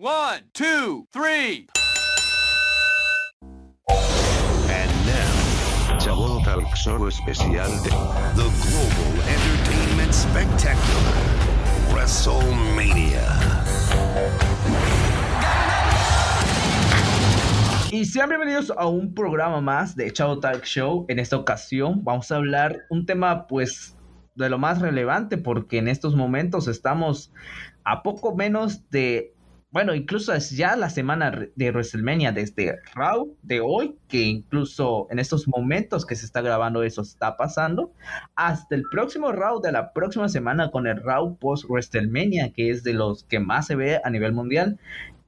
One, two, three. And now, Chavo Talk Show especial de The Global Entertainment Spectacular WrestleMania. Y sean bienvenidos a un programa más de Chavo Talk Show. En esta ocasión vamos a hablar un tema pues de lo más relevante porque en estos momentos estamos a poco menos de bueno, incluso es ya la semana de WrestleMania desde Raw de hoy, que incluso en estos momentos que se está grabando eso está pasando, hasta el próximo Raw de la próxima semana con el Raw post WrestleMania, que es de los que más se ve a nivel mundial.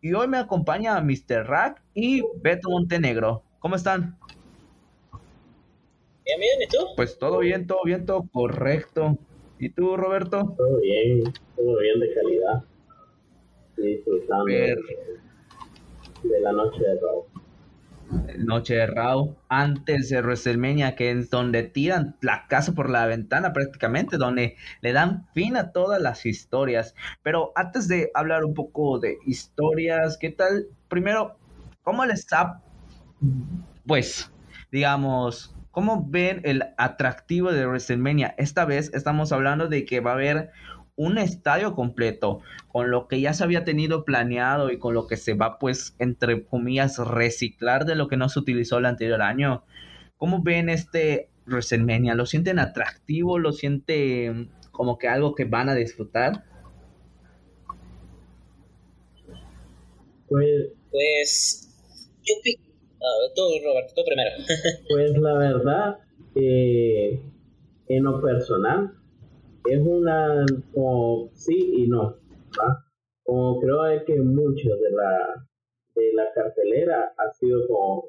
Y hoy me acompaña Mr. Rack y Beto Montenegro. ¿Cómo están? Bien, bien, ¿y tú? Pues todo bien, todo bien, todo correcto. ¿Y tú, Roberto? Todo bien, todo bien de calidad disfrutando de, la noche de Raw. Noche de Raw, antes de WrestleMania, que es donde tiran la casa por la ventana prácticamente, donde le dan fin a todas las historias. Pero antes de hablar un poco de historias, ¿qué tal? Primero, ¿cómo les está, pues, digamos, cómo ven el atractivo de WrestleMania? Esta vez estamos hablando de que va a haber un estadio completo, con lo que ya se había tenido planeado y con lo que se va, pues, entre comillas, reciclar de lo que no se utilizó el anterior año. ¿Cómo ven este WrestleMania? ¿Lo sienten atractivo? ¿Lo sienten como que algo que van a disfrutar? Pues, pues yo uh, tú, Roberto, tú primero. pues la verdad, eh, en lo personal, es una como sí y no. Como creo que mucho de la, de la cartelera ha sido como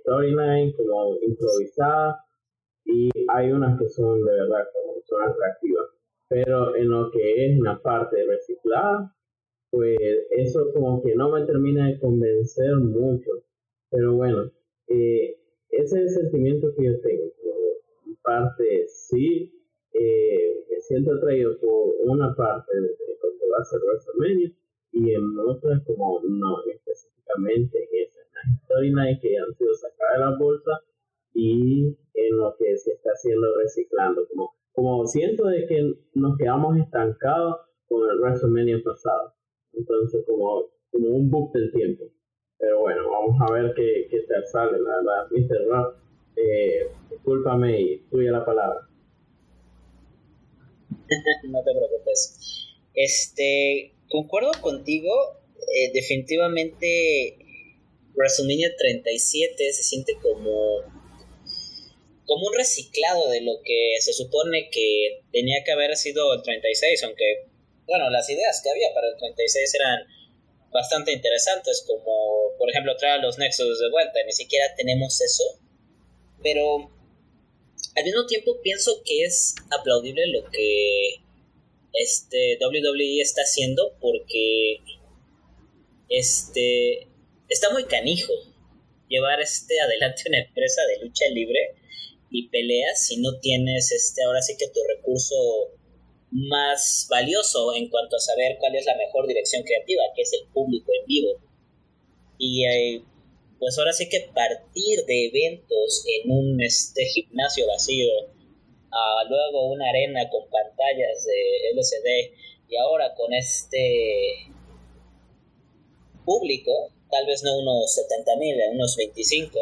storyline, como improvisada, y hay unas que son de verdad como son atractivas. Pero en lo que es una parte reciclada, pues eso como que no me termina de convencer mucho. Pero bueno, eh, ese es el sentimiento que yo tengo. en parte sí, eh, me siento atraído por una parte de lo que va a ser WrestleMania y en otras como no específicamente en esa storyline que han sido sacadas de la bolsa y en lo que se está haciendo reciclando como como siento de que nos quedamos estancados con el WrestleMania pasado entonces como como un book del tiempo pero bueno vamos a ver qué, qué tal sale la verdad Mr. Rock eh, discúlpame y tuya la palabra no te preocupes. Este, concuerdo contigo, eh, definitivamente WrestleMania 37 se siente como como un reciclado de lo que se supone que tenía que haber sido el 36, aunque bueno, las ideas que había para el 36 eran bastante interesantes, como por ejemplo traer a los Nexus de vuelta, ni siquiera tenemos eso, pero al mismo tiempo pienso que es aplaudible lo que este WWE está haciendo porque este está muy canijo llevar este adelante una empresa de lucha libre y peleas si no tienes este ahora sí que tu recurso más valioso en cuanto a saber cuál es la mejor dirección creativa que es el público en vivo. Y eh, pues ahora sí que partir de eventos en un este gimnasio vacío a luego una arena con pantallas de LCD y ahora con este público, tal vez no unos 70 mil, unos 25,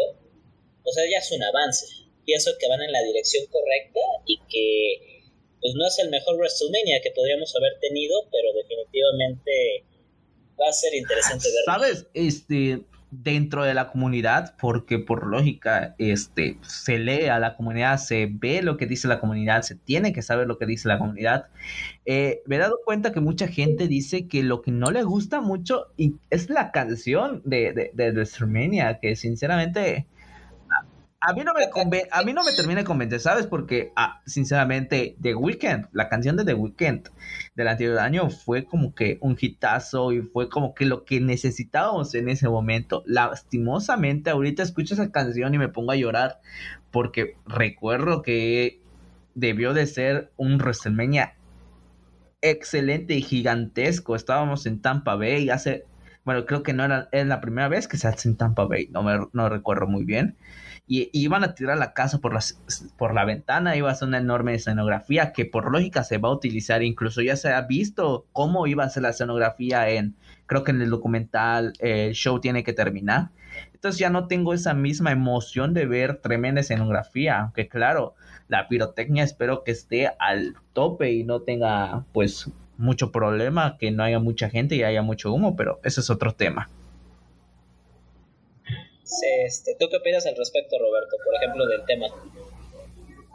o sea, ya es un avance. Pienso que van en la dirección correcta y que pues no es el mejor WrestleMania que podríamos haber tenido, pero definitivamente va a ser interesante verlo. ¿Sabes? Este, dentro de la comunidad, porque por lógica este, se lee a la comunidad, se ve lo que dice la comunidad, se tiene que saber lo que dice la comunidad. Eh, me he dado cuenta que mucha gente dice que lo que no le gusta mucho es la canción de, de, de WrestleMania, que sinceramente a mí no me a mí no me termina de convencer, ¿sabes? Porque ah, sinceramente The Weeknd, la canción de The Weeknd del anterior año fue como que un hitazo y fue como que lo que necesitábamos en ese momento. Lastimosamente ahorita escucho esa canción y me pongo a llorar porque recuerdo que debió de ser un WrestleMania excelente y gigantesco. Estábamos en Tampa Bay hace bueno, creo que no era, es la primera vez que se hace en Tampa Bay, no me no recuerdo muy bien. Y, iban a tirar la casa por, las, por la ventana, iba a ser una enorme escenografía que por lógica se va a utilizar, incluso ya se ha visto cómo iba a ser la escenografía en, creo que en el documental el show tiene que terminar. Entonces ya no tengo esa misma emoción de ver tremenda escenografía, aunque claro, la pirotecnia espero que esté al tope y no tenga pues mucho problema, que no haya mucha gente y haya mucho humo, pero ese es otro tema. Este, ¿Tú qué opinas al respecto, Roberto, por ejemplo, del tema?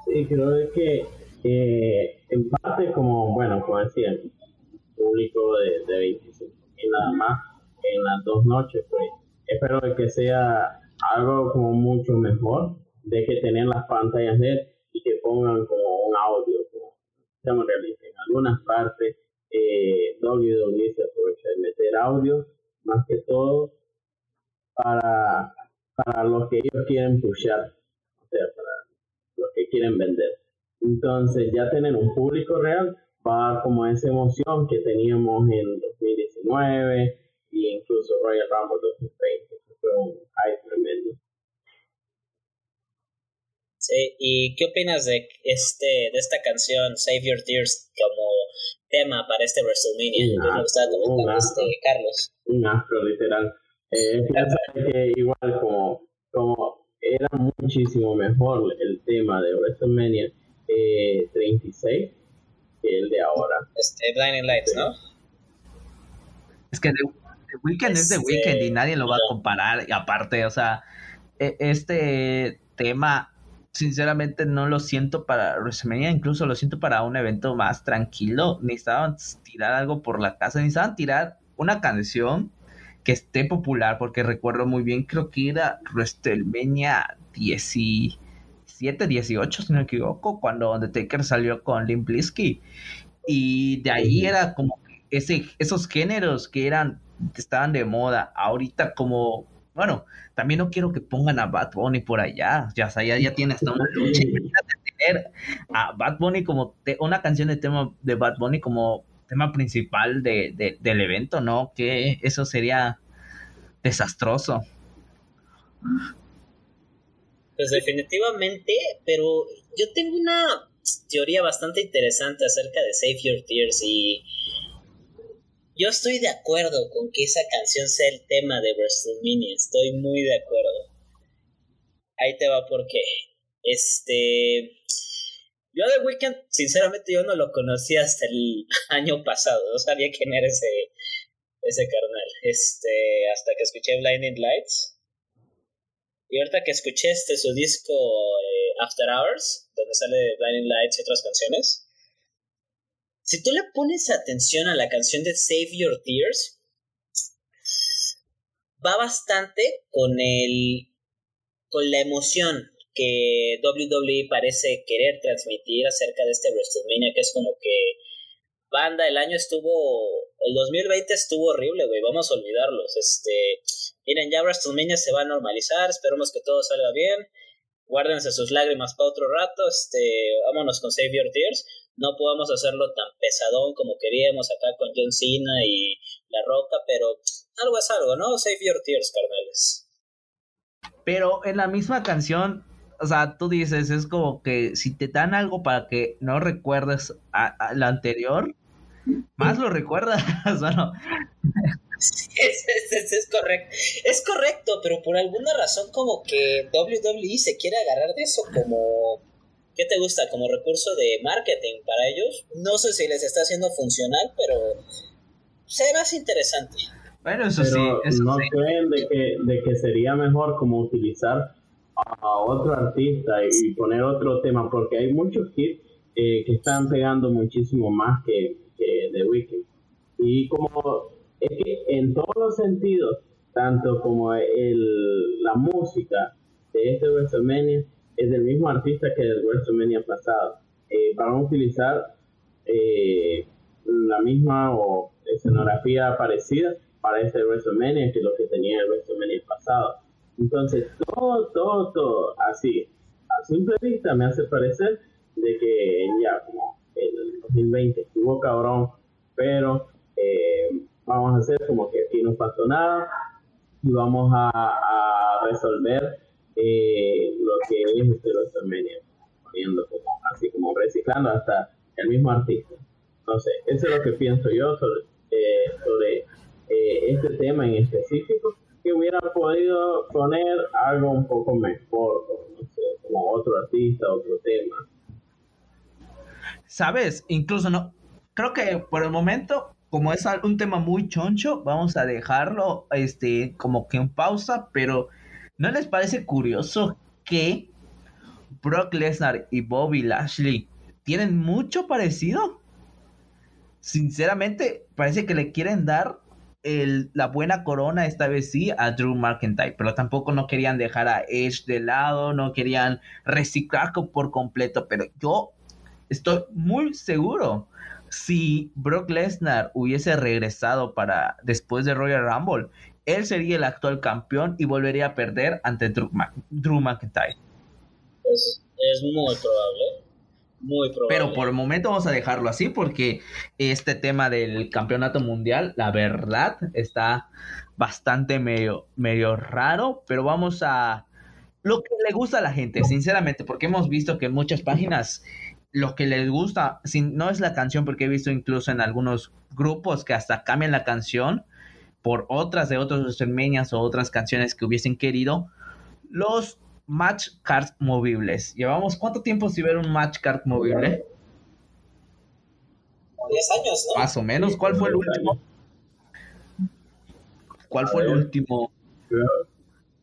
Sí, creo que eh, en parte como, bueno, como decía, público de, de 25 y nada más en las dos noches, pues espero que sea algo como mucho mejor de que tener las pantallas LED y que pongan como un audio, como seamos realistas, en algunas partes eh, WWE se aprovecha de meter audio más que todo para, para los que ellos quieren pushar, o sea, para los que quieren vender. Entonces ya tener un público real va como esa emoción que teníamos en 2019 e incluso Royal Rumble 2020, que fue un hype tremendo. Sí, ¿y qué opinas de este de esta canción Save Your Tears como tema para este WrestleMania. Un astro, este, Carlos. Un astro, literal. Eh, que igual como, como era muchísimo mejor el tema de WrestleMania eh, 36 que el de ahora. Este, Blinding Lights, ¿no? Es que The, Weeknd es The este, Weeknd y nadie lo va a comparar. Y aparte, o sea, e, este tema sinceramente no lo siento para WrestleMania, incluso lo siento para un evento más tranquilo. Necesitaban tirar algo por la casa, necesitaban tirar una canción que esté popular, porque recuerdo muy bien, creo que era WrestleMania 17, 18, si no me equivoco, cuando Undertaker salió con Limp Bizkit. Y de ahí era como ese, esos géneros que eran, estaban de moda. Ahorita como bueno, también no quiero que pongan a Bad Bunny por allá. Ya, ya, ya tiene hasta una lucha. Imagínate tener a Bad Bunny como una canción de tema de Bad Bunny como tema principal de, del evento, ¿no? Que eso sería desastroso. Pues definitivamente, pero yo tengo una teoría bastante interesante acerca de Save Your Tears y yo estoy de acuerdo con que esa canción sea el tema de WrestleMania. Estoy muy de acuerdo. Ahí te va porque. Este. Yo The Weeknd, sinceramente, yo no lo conocí hasta el año pasado. No sabía quién era ese, ese carnal. Este. Hasta que escuché Blinding Lights. Y ahorita que escuché este su disco eh, After Hours, donde sale Blinding Lights y otras canciones si tú le pones atención a la canción de Save Your Tears, va bastante con el con la emoción que WWE parece querer transmitir acerca de este WrestleMania, que es como que banda, el año estuvo, el 2020 estuvo horrible, güey, vamos a olvidarlos, este, miren, ya WrestleMania se va a normalizar, esperemos que todo salga bien, guárdense sus lágrimas para otro rato, este, vámonos con Save Your Tears, no podamos hacerlo tan pesadón como queríamos acá con John Cena y La Roca, pero algo es algo, ¿no? Save your tears, carnales. Pero en la misma canción, o sea, tú dices, es como que si te dan algo para que no recuerdes a, la anterior, más lo recuerdas, bueno. es, es, es, correcto. Es correcto, pero por alguna razón como que WWE se quiere agarrar de eso como ¿Qué te gusta como recurso de marketing para ellos? No sé si les está haciendo funcional, pero se ve más interesante. Bueno, eso sí. ¿No creen de que, de que sería mejor como utilizar a otro artista y poner otro tema? Porque hay muchos hits eh, que están pegando muchísimo más que, que The Weeknd. Y como es que en todos los sentidos, tanto como el, la música de este WrestleMania, es del mismo artista que el WrestleMania pasado. Eh, van a utilizar eh, la misma o escenografía parecida para este WrestleMania que lo que tenía el WrestleMania pasado. Entonces, todo, todo, todo así, a simple vista me hace parecer de que ya como el 2020 estuvo cabrón, pero eh, vamos a hacer como que aquí no pasó nada y vamos a, resolver eh, lo que es este WrestleMania, poniendo como, así como reciclando hasta el mismo artista. Sé, eso es lo que pienso yo sobre, eh, sobre eh, este tema en específico, que hubiera podido poner algo un poco mejor, no sé, como otro artista, otro tema. Sabes, incluso no, creo que por el momento como es un tema muy choncho, vamos a dejarlo este como que en pausa, pero ¿no les parece curioso que Brock Lesnar y Bobby Lashley tienen mucho parecido? Sinceramente, parece que le quieren dar el, la buena corona esta vez sí a Drew McIntyre, pero tampoco no querían dejar a Edge de lado, no querían reciclar por completo, pero yo estoy muy seguro si Brock Lesnar hubiese regresado para después de Royal Rumble, él sería el actual campeón y volvería a perder ante Drew, McIntyre. Es, muy probable. Muy probable. Pero por el momento vamos a dejarlo así porque este tema del campeonato mundial, la verdad, está bastante medio, medio raro, pero vamos a lo que le gusta a la gente, sinceramente, porque hemos visto que en muchas páginas lo que les gusta, si no es la canción, porque he visto incluso en algunos grupos que hasta cambian la canción por otras de otros WrestleMania o otras canciones que hubiesen querido, los match cards movibles. Llevamos cuánto tiempo sin ver un match card movible? 10 años, ¿no? Más o menos. ¿Cuál fue el último? ¿Cuál fue el último?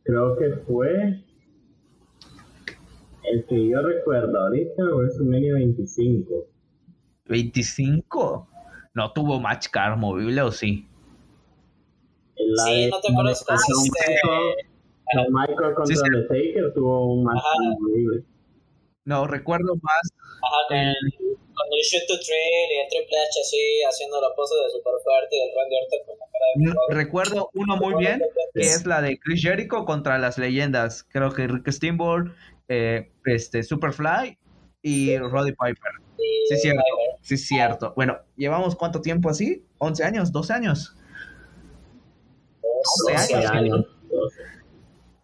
creo que fue el que yo recuerdo ahorita WrestleMania 25. ¿25? ¿No tuvo match car movible o sí? sí, no te acuerdas de Michael contra sí, Taker tuvo un match movible. No, recuerdo más. Ajá, cuando el Shoot to Trail y el Triple H así haciendo la pose de super fuerte y el Randy Orton con la cara de. recuerdo uno muy bien, que es la de Chris Jericho contra las leyendas. Creo que Rick Steamboat eh, este, Superfly y Roddy Piper. Sí, es cierto. Sí, es cierto. Bueno, ¿llevamos cuánto tiempo así? ¿11 años? ¿12 años? 12 años. 12 años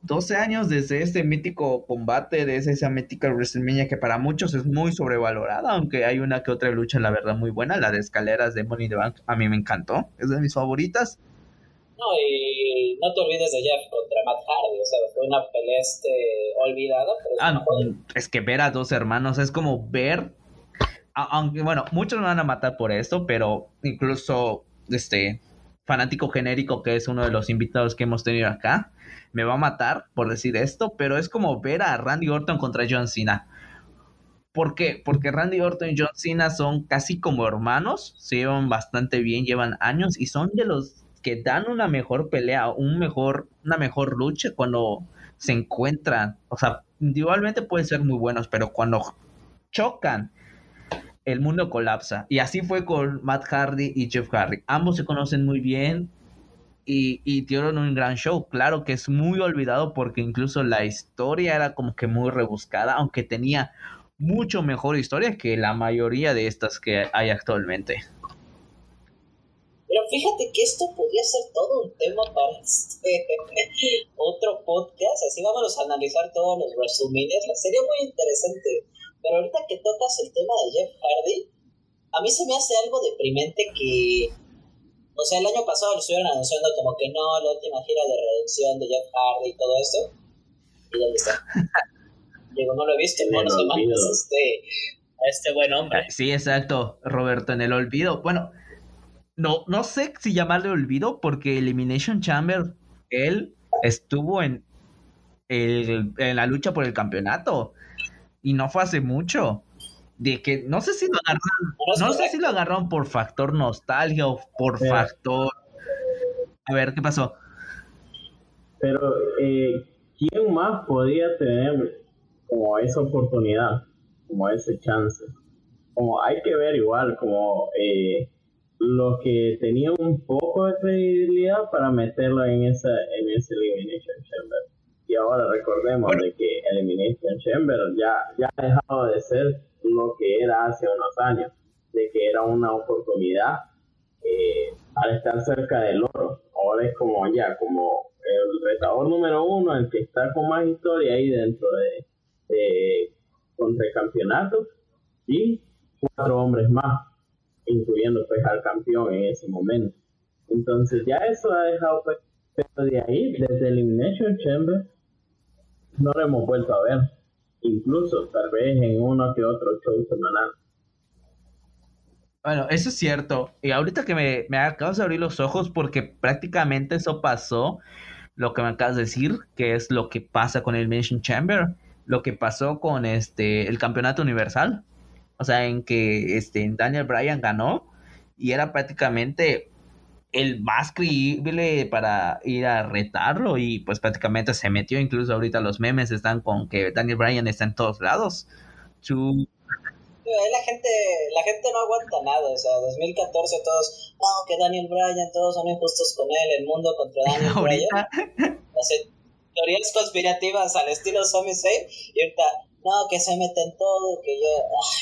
desde este mítico combate, desde esa mítica WrestleMania que para muchos es muy sobrevalorada, aunque hay una que otra lucha, la verdad, muy buena. La de escaleras de Money the Bank a mí me encantó, es de mis favoritas. No, y no te olvides de Jeff contra Matt Hardy, o sea, fue una pelea este, olvidada. Pero ah, no, es que ver a dos hermanos es como ver, aunque bueno, muchos me van a matar por esto, pero incluso este fanático genérico que es uno de los invitados que hemos tenido acá, me va a matar por decir esto, pero es como ver a Randy Orton contra John Cena. ¿Por qué? Porque Randy Orton y John Cena son casi como hermanos, se llevan bastante bien, llevan años y son de los que dan una mejor pelea, un mejor, una mejor lucha cuando se encuentran. O sea, individualmente pueden ser muy buenos, pero cuando chocan, el mundo colapsa. Y así fue con Matt Hardy y Jeff Hardy. Ambos se conocen muy bien y, y dieron un gran show. Claro que es muy olvidado porque incluso la historia era como que muy rebuscada, aunque tenía mucho mejor historia que la mayoría de estas que hay actualmente. Pero fíjate que esto podría ser todo un tema para este otro podcast. Así vamos a analizar todos los WrestleMania. Sería muy interesante. Pero ahorita que tocas el tema de Jeff Hardy, a mí se me hace algo deprimente que. O sea, el año pasado lo estuvieron anunciando como que no, la última gira de redención de Jeff Hardy y todo esto. ¿Y dónde está? Digo, no lo he visto buenas semanas este, a este buen hombre. Sí, exacto, Roberto, en el olvido. Bueno, no, no sé si llamarle olvido porque Elimination Chamber, él estuvo en, el, en la lucha por el campeonato y no fue hace mucho. De que no sé si lo agarraron, no sé si lo agarraron por factor nostalgia o por factor. A ver, ¿qué pasó? Pero, eh, ¿quién más podía tener como esa oportunidad, como ese chance? Como hay que ver igual, como eh, lo que tenía un poco de credibilidad para meterlo en esa en ese Elimination Chamber. Y ahora recordemos de que Elimination Chamber ya, ya ha dejado de ser lo que era hace unos años, de que era una oportunidad eh, al estar cerca del oro. Ahora es como ya, como el retador número uno, el que está con más historia ahí dentro de, de contra el campeonato y cuatro hombres más, incluyendo pues al campeón en ese momento. Entonces ya eso ha dejado pues, pero de ahí, desde Elimination Chamber, no lo hemos vuelto a ver. Incluso tal vez en uno que otro show semanal. Bueno, eso es cierto. Y ahorita que me, me acabas de abrir los ojos porque prácticamente eso pasó, lo que me acabas de decir, que es lo que pasa con el Mission Chamber, lo que pasó con este el campeonato universal. O sea, en que este Daniel Bryan ganó y era prácticamente el más creíble para ir a retarlo y pues prácticamente se metió, incluso ahorita los memes están con que Daniel Bryan está en todos lados. Su... La gente, la gente no aguanta nada, o sea, 2014 todos, no, que Daniel Bryan, todos son injustos con él, el mundo contra Daniel Bryan. teorías conspirativas al estilo Zombie y ahorita, no, que se meten todo, que yo,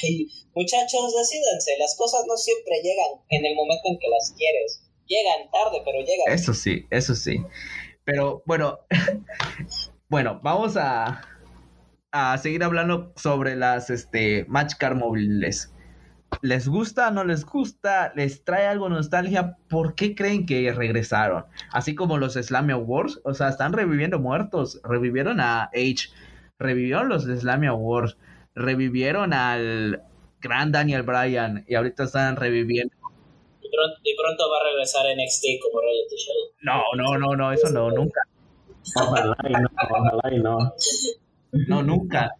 ay, muchachos, decídense, las cosas no siempre llegan en el momento en que las quieres llegan tarde, pero llegan. Eso sí, eso sí. Pero bueno, bueno, vamos a, a seguir hablando sobre las este, Match Car móviles. ¿Les gusta? ¿No les gusta? ¿Les trae algo nostalgia? ¿Por qué creen que regresaron? Así como los Slammy Awards, o sea, están reviviendo muertos. Revivieron a H, revivieron los Slammy Awards, revivieron al gran Daniel Bryan y ahorita están reviviendo y pronto va a regresar a NXT como reality show. No, no, no, no, eso no, nunca. Ojalá y no, ojalá y no. No, nunca.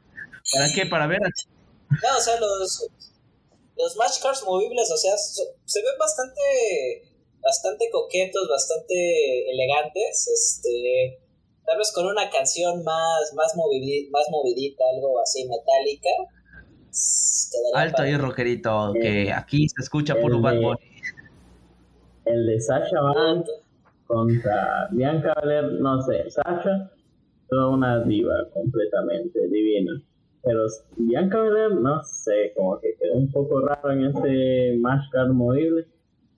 ¿Para qué? Para ver. No, o sea, los, los match cars movibles, o sea, se ven bastante, bastante coquetos, bastante elegantes, este, tal vez con una canción más, más, movidita, más movidita, algo así metálica. Alto y rockerito, que aquí se escucha por un Bad Bunny el de Sasha Banks contra Bianca Belair, no sé, Sasha, toda una diva completamente divina. Pero Bianca Belair, no sé, como que quedó un poco raro en ese match card movible.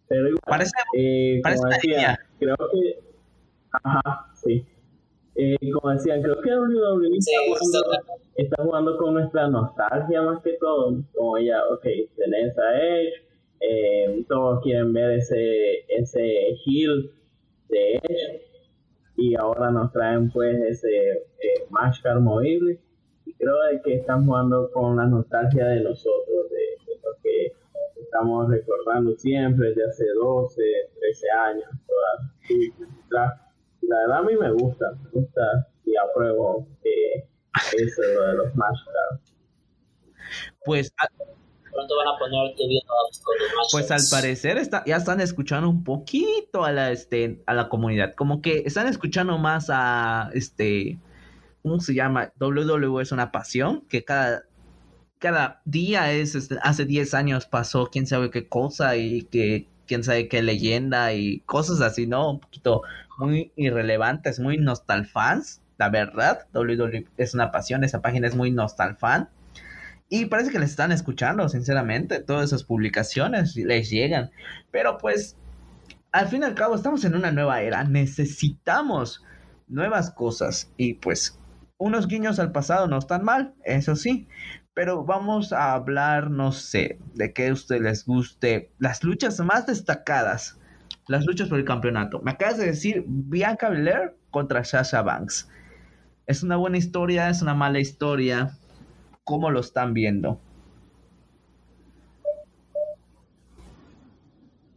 Pero igual, parece, eh, como decía, creo que. Ajá, sí. Eh, como decían, creo que WWE está, jugando, está jugando con nuestra nostalgia más que todo. Como ella, ok, tenés a Edge, eh, todos quieren ver ese, ese heel de Edge y ahora nos traen pues ese eh, movible y creo que están jugando con la nostalgia de nosotros, de, lo que estamos recordando siempre desde hace 12, 13 años. la, la, verdad a mí me gusta, me gusta y apruebo eh, eso de los car. Pues pronto van a poner Pues al parecer está, ya están escuchando un poquito a la este a la comunidad, como que están escuchando más a este ¿cómo se llama? WWE es una pasión que cada cada día es este, hace 10 años pasó quién sabe qué cosa y que quién sabe qué leyenda y cosas así, ¿no? Un poquito muy irrelevantes, muy nostalfans, la verdad. WWE es una pasión, esa página es muy nostalfan. Y parece que les están escuchando, sinceramente. Todas esas publicaciones les llegan. Pero pues, al fin y al cabo, estamos en una nueva era. Necesitamos nuevas cosas. Y pues, unos guiños al pasado no están mal, eso sí. Pero vamos a hablar, no sé, de qué a ustedes les guste. Las luchas más destacadas. Las luchas por el campeonato. Me acabas de decir Bianca Belair contra Sasha Banks. Es una buena historia, es una mala historia ¿Cómo lo están viendo?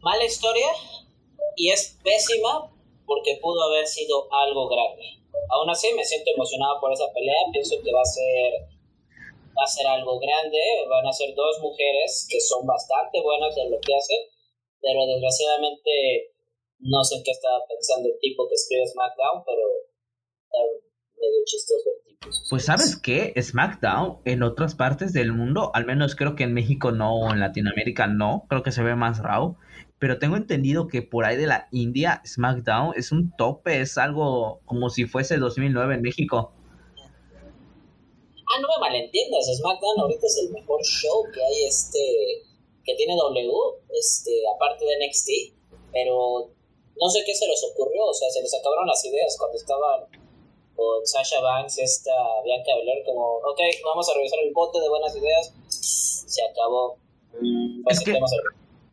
Mala historia y es pésima porque pudo haber sido algo grande. Aún así me siento emocionado por esa pelea, pienso que va a ser va a ser algo grande, van a ser dos mujeres que son bastante buenas en lo que hacen, pero desgraciadamente no sé qué estaba pensando el tipo que escribe SmackDown, pero medio chistoso Pues sabes qué, SmackDown en otras partes del mundo, al menos creo que en México no o en Latinoamérica no, creo que se ve más Raw, pero tengo entendido que por ahí de la India SmackDown es un tope, es algo como si fuese 2009 en México. Ah, no me malentiendas, SmackDown ahorita es el mejor show que hay este que tiene W, este aparte de NXT. pero no sé qué se les ocurrió, o sea, se les acabaron las ideas cuando estaban con Sasha Banks, esta Bianca Belair, como, ok, vamos a revisar el bote de buenas ideas, se acabó. Es que,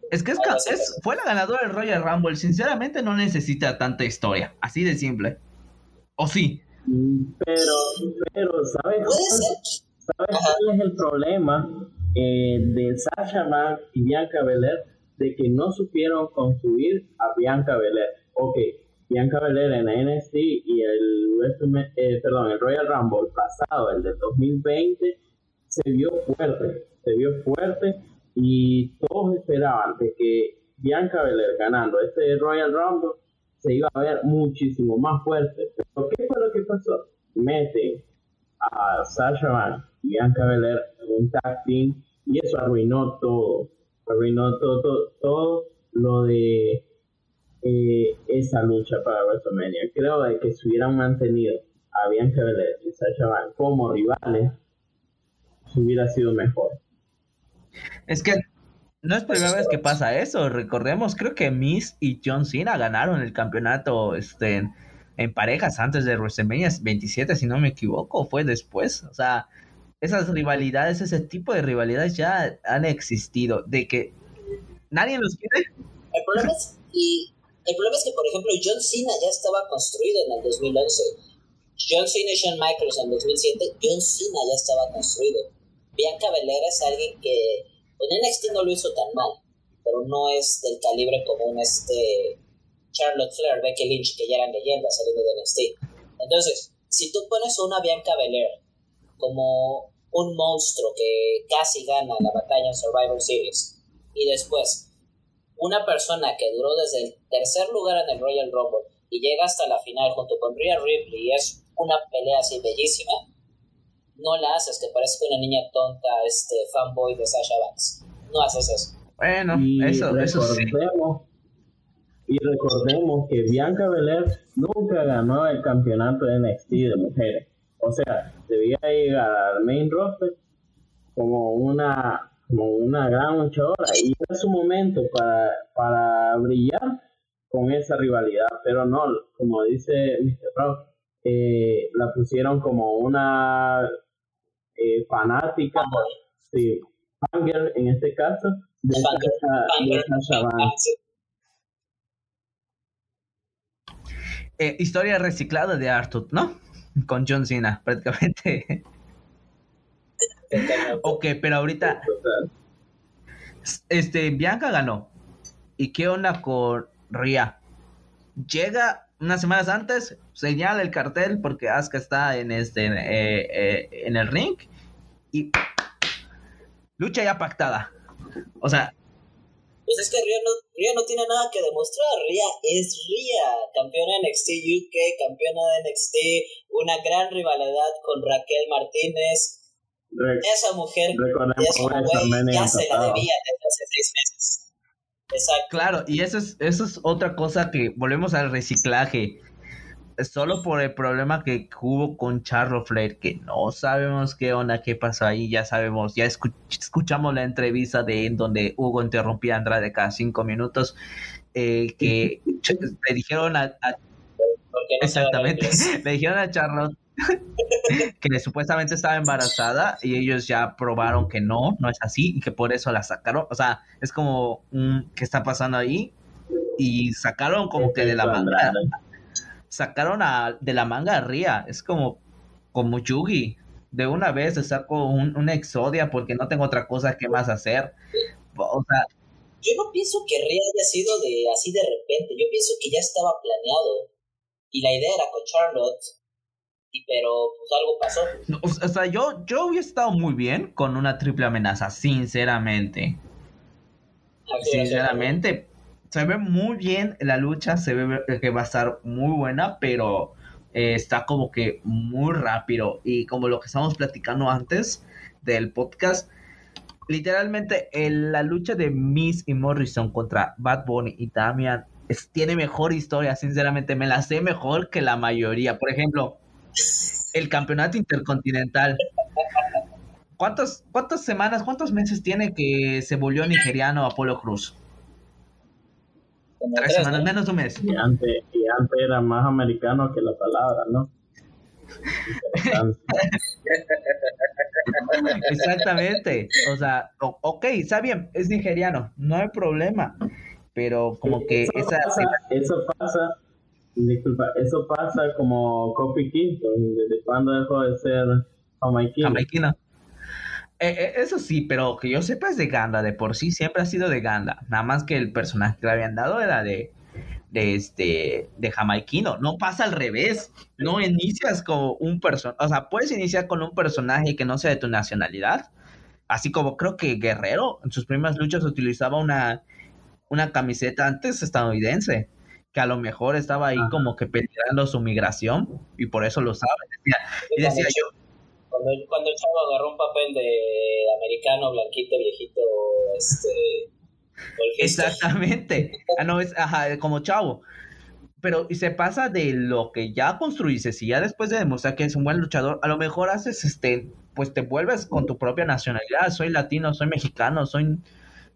es que es, fue la ganadora del Royal Rumble, sinceramente no necesita tanta historia, así de simple. ¿O sí? Pero, pero, ¿sabes? ¿Sabes cuál es el problema eh, de Sasha Banks y Bianca Belair? De que no supieron construir a Bianca Belair. Ok, Bianca Belair en NXT y el, eh, perdón, el Royal Rumble pasado, el de 2020, se vio fuerte, se vio fuerte y todos esperaban de que Bianca Belair ganando este Royal Rumble se iba a ver muchísimo más fuerte. Pero ¿qué fue lo que pasó? Meten a Sasha Banks Bianca Belair en un tag team y eso arruinó todo, arruinó todo, todo, lo de eh, esa lucha para WrestleMania. Creo de que si hubieran mantenido a Bianca Belair y Sasha Banks como rivales, hubiera sido mejor. Es que no es primera vez que pasa eso. Recordemos, creo que Miss y John Cena ganaron el campeonato este, en parejas antes de WrestleMania 27, si no me equivoco, fue después. O sea, esas rivalidades, ese tipo de rivalidades ya han existido, de que nadie los quiere. El problema es, el problema es que, por ejemplo, John Cena ya estaba construido en el 2011. John Cena y Shawn Michaels en el 2007, John Cena ya estaba construido. Bianca Belair es alguien que con NXT no lo hizo tan mal, pero no es del calibre como un este Charlotte Flair, Becky Lynch, que ya eran leyendas saliendo de NXT. Entonces, si tú pones una Bianca Belair como un monstruo que casi gana la batalla en Survivor Series. Y después, una persona que duró desde el tercer lugar en el Royal Rumble y llega hasta la final junto con Rhea Ripley y es una pelea así bellísima, no la haces que parezca una niña tonta, este fanboy de Sasha Banks. No haces eso. Bueno, eso, eso sí. Y recordemos que Bianca Belair nunca ganó el campeonato de NXT de mujeres. O sea, debía llegar al main roster como una como una gran luchadora y era su momento para, para brillar con esa rivalidad, pero no, como dice Mr. Rock, eh, la pusieron como una eh, fanática, sí, fangirl en este caso, de Sasha, eh, historia reciclada de Arthur, ¿no? con John Cena, prácticamente. Ok, pero ahorita. Este, Bianca ganó. ¿Y qué onda con Ria? Llega unas semanas antes, señala el cartel porque Asuka está en este eh, eh, en el ring y lucha ya pactada. O sea, pues es que Ria no, Ria no tiene nada que demostrar. Ria es Ria, campeona de NXT UK, campeona de NXT, una gran rivalidad con Raquel Martínez. Esa mujer, ya se la debía desde hace seis meses. Exacto. Claro, y eso es, eso es otra cosa que volvemos al reciclaje solo por el problema que hubo con Charlo Flair, que no sabemos qué onda, qué pasó ahí, ya sabemos, ya escuchamos la entrevista de en donde Hugo interrumpía a Andrade cada cinco minutos, eh, que le dijeron a, exactamente, le dijeron a Charlotte que supuestamente estaba embarazada y ellos ya probaron que no, no es así y que por eso la sacaron, o sea, es como, ¿qué está pasando ahí? Y sacaron como que de la manga sacaron a, de la manga a Ria. Es como, como Yugi. De una vez se saco un, una exodia porque no tengo otra cosa que más hacer. O sea, yo no pienso que Ria haya sido de así de repente. Yo pienso que ya estaba planeado. Y la idea era con Charlotte. Y pero pues algo pasó. o, sea, yo, yo hubiera estado muy bien con una triple amenaza, sinceramente. Sinceramente, se ve muy bien la lucha, se ve que va a estar muy buena, pero eh, está como que muy rápido. Y como lo que estamos platicando antes del podcast, literalmente la lucha de Miss y Morrison contra Bad Bunny y Damian tiene mejor historia, sinceramente, me la sé mejor que la mayoría. Por ejemplo, el campeonato intercontinental. ¿Cuántas, ¿Cuántas semanas, cuántos meses tiene que se volvió nigeriano Apolo Cruz? como Tres tres, semanas, ¿no? menos de un mes. Y antes, y antes era más americano que la palabra, ¿no? Exactamente. O sea, ok, está bien, es nigeriano, no hay problema. Pero como que eso esa... pasa, eso pasa, disculpa, eso pasa como Kofi Kingston, desde cuando dejó de ser. Jamaiquino. Eh, eh, eso sí, pero que yo sepa es de Ganda, de por sí siempre ha sido de Ganda. Nada más que el personaje que le habían dado era de, de este, de jamaiquino. No pasa al revés. No inicias con un personaje, o sea, puedes iniciar con un personaje que no sea de tu nacionalidad. Así como creo que Guerrero en sus primeras luchas utilizaba una, una camiseta antes estadounidense, que a lo mejor estaba ahí Ajá. como que peleando su migración y por eso lo sabe. Y decía yo, Cuando, cuando el chavo agarró un papel de americano, blanquito, viejito, este. golfista. Exactamente. Ah, no, es ajá, como chavo. Pero y se pasa de lo que ya construiste, si ya después de demostrar que es un buen luchador, a lo mejor haces este, pues te vuelves con tu propia nacionalidad. Soy latino, soy mexicano, soy,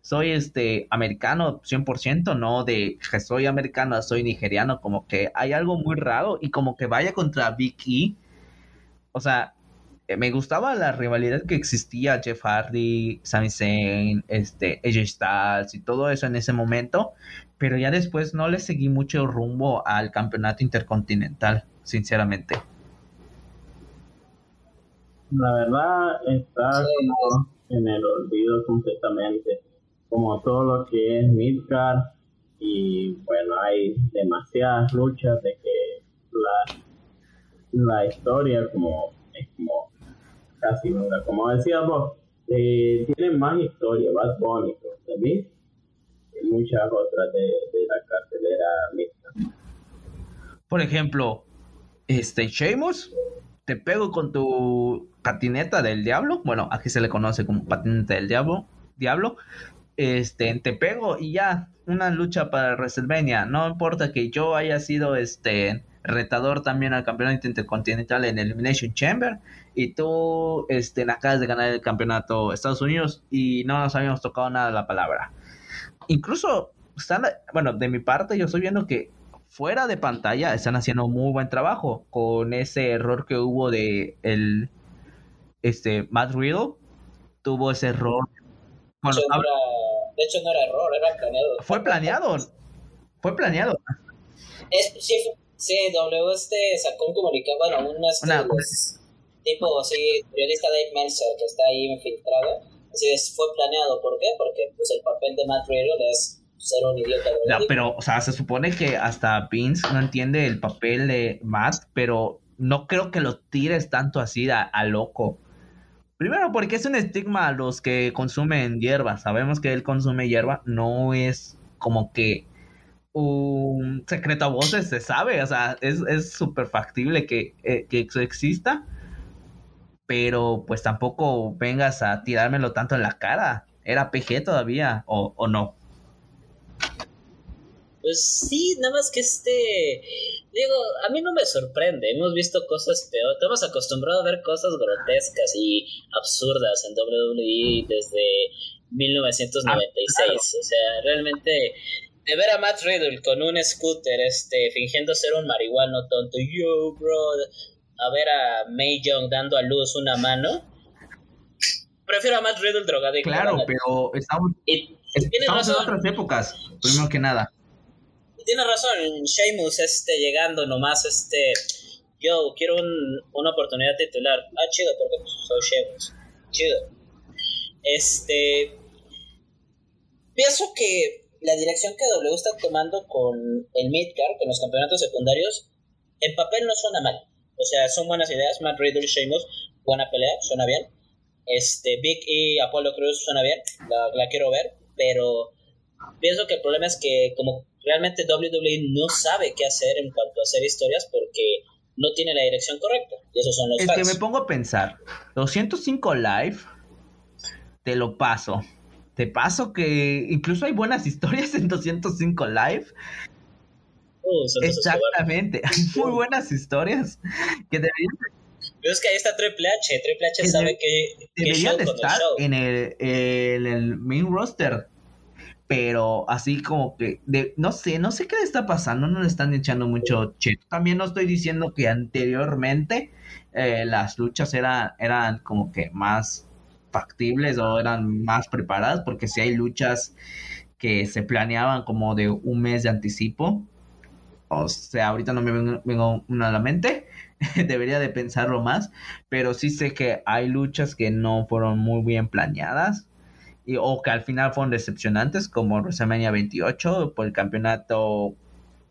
soy este americano 100%, no de que soy americano, soy nigeriano, como que hay algo muy raro y como que vaya contra Big E. O sea, eh, me gustaba la rivalidad que existía Jeff Hardy, Sami Zayn, este, AJ Styles y todo eso en ese momento, pero ya después no le seguí mucho rumbo al campeonato intercontinental, sinceramente. La verdad está Sí. en el olvido completamente, como todo lo que es Midcard y bueno, hay demasiadas luchas de que la, la historia como es como casi nula, como decías vos, eh, tiene más historia, Bad Bunny, mí, y muchas otras de, de la cartelera Midcard. Por ejemplo, este Sheamus, te pego con tu patineta del diablo, bueno, aquí se le conoce como patineta del diablo, diablo, este, te pego y ya, una lucha para WrestleMania, no importa que yo haya sido este retador también al campeonato intercontinental en Elimination Chamber y tú este, acabas de ganar el campeonato Estados Unidos y no nos habíamos tocado nada la palabra. Incluso, están, bueno, de mi parte yo estoy viendo que fuera de pantalla están haciendo muy buen trabajo con ese error que hubo de el este Matt Riddle tuvo ese error De Bueno, de hecho, no era error, era planeado. fue planeado fue planeado Es, sí, sí, W este sacó un comunicado, bueno, un este, Una- pues, tipo, sí, periodista Dave Meltzer, que está ahí infiltrado. Así es, fue planeado. ¿Por qué? Porque pues el papel de Matt Riddle es ser un idiota. Pero o sea se supone que hasta Vince no entiende el papel de Matt pero no creo que lo tires tanto así a, a loco Primero porque es un estigma los que consumen hierba. Sabemos que él consume hierba. No es como que un secreto a voces, se sabe. O sea, es súper factible que, eh, que eso exista. Pero pues tampoco vengas a tirármelo tanto en la cara. Era PG todavía, o, o no. Pues sí, nada más que este. Digo, a mí no me sorprende. Hemos visto cosas peor. Estamos acostumbrados a ver cosas grotescas y absurdas en WWE desde 1996. O sea, realmente. De ver a Matt Riddle con un scooter, este, fingiendo ser un marihuano tonto, yo, bro, a ver a May Young dando a luz una mano. Prefiero a Matt Riddle drogadicto. Claro, pero estamos, Y, estamos en otras épocas, primero que nada. Tiene razón, Sheamus este, llegando nomás, este, yo quiero un- una oportunidad titular. Ah, chido, porque pues, soy Sheamus. Chido. Este, pienso que la dirección que W está tomando con el Midcard, con los campeonatos secundarios, en papel no suena mal. O sea, son buenas ideas. Matt Riddle, Sheamus, buena pelea, suena bien. Este, Big E, Apollo Cruz, suena bien. La, la quiero ver, pero pienso que el problema es que como realmente WWE no sabe qué hacer en cuanto a hacer historias porque no tiene la dirección correcta. Y esos son los Es que fans. me pongo a pensar, 205 live, te lo paso. Te paso que incluso hay buenas historias en 205 live. Uh. Exactamente, hay muy buenas historias que deberían, Pero es que ahí está Triple H. Triple H Que sabe que, que deberían de el estar en el, en el main roster. Pero así como que, de, no sé, no sé qué le está pasando, no le están echando mucho cheto. También no estoy diciendo que anteriormente eh, las luchas eran, eran como que más factibles o eran más preparadas, porque si hay luchas que se planeaban como de un mes de anticipo, o sea, ahorita no me vengo, vengo una a la mente, debería de pensarlo más, pero sí sé que hay luchas que no fueron muy bien planeadas y, o que al final fueron decepcionantes, como WrestleMania 28 por el campeonato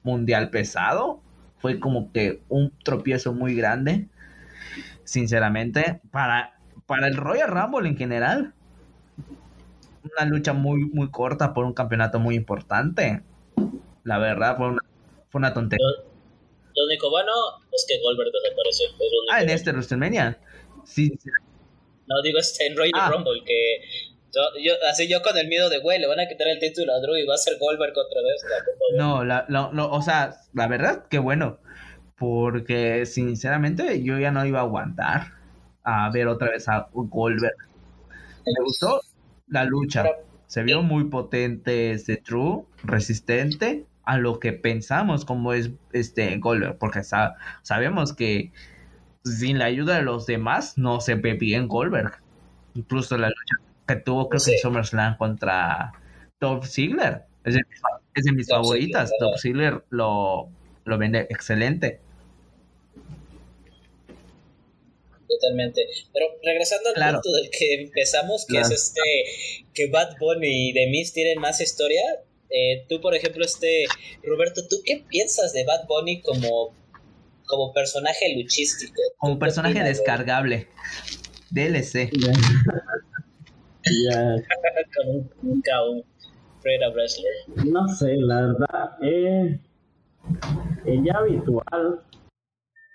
mundial pesado. Fue como que un tropiezo muy grande, sinceramente, para, para el Royal Rumble en general. Una lucha muy, muy corta por un campeonato muy importante. La verdad, fue una, fue una tontería. Lo único bueno es que Goldberg desapareció. Ah, en este WrestleMania. Sí, sí. No, digo este en Royal Ah. Rumble, que yo, yo, así yo con el miedo de, güey, le van a quitar el título a Drew y va a ser Goldberg otra vez. Ya, por favor. No, la, la- no, o sea, la verdad, qué bueno. Porque sinceramente yo ya no iba a aguantar a ver otra vez a Goldberg. Me gustó la lucha. Se vio muy potente este True, resistente a lo que pensamos como es este Goldberg. Porque sa- sabemos que sin la ayuda de los demás no se ve bien Goldberg. Incluso la lucha que tuvo creo que en. SummerSlam contra Dolph Ziggler. Es de, es de mis Dolph favoritas. Ziggler, Dolph Ziggler lo, lo vende excelente. Totalmente. Pero regresando al Claro. punto del que empezamos, que Claro. es este, que Bad Bunny y The Miz tienen más historia. eh, tú, por ejemplo, este, Roberto, ¿tú qué piensas de Bad Bunny como, como personaje luchístico? Como ¿Tú qué personaje opinas, descargable. DLC. Ya. Como un, un Fredo Wrestler. no sé, la verdad, es, es ya habitual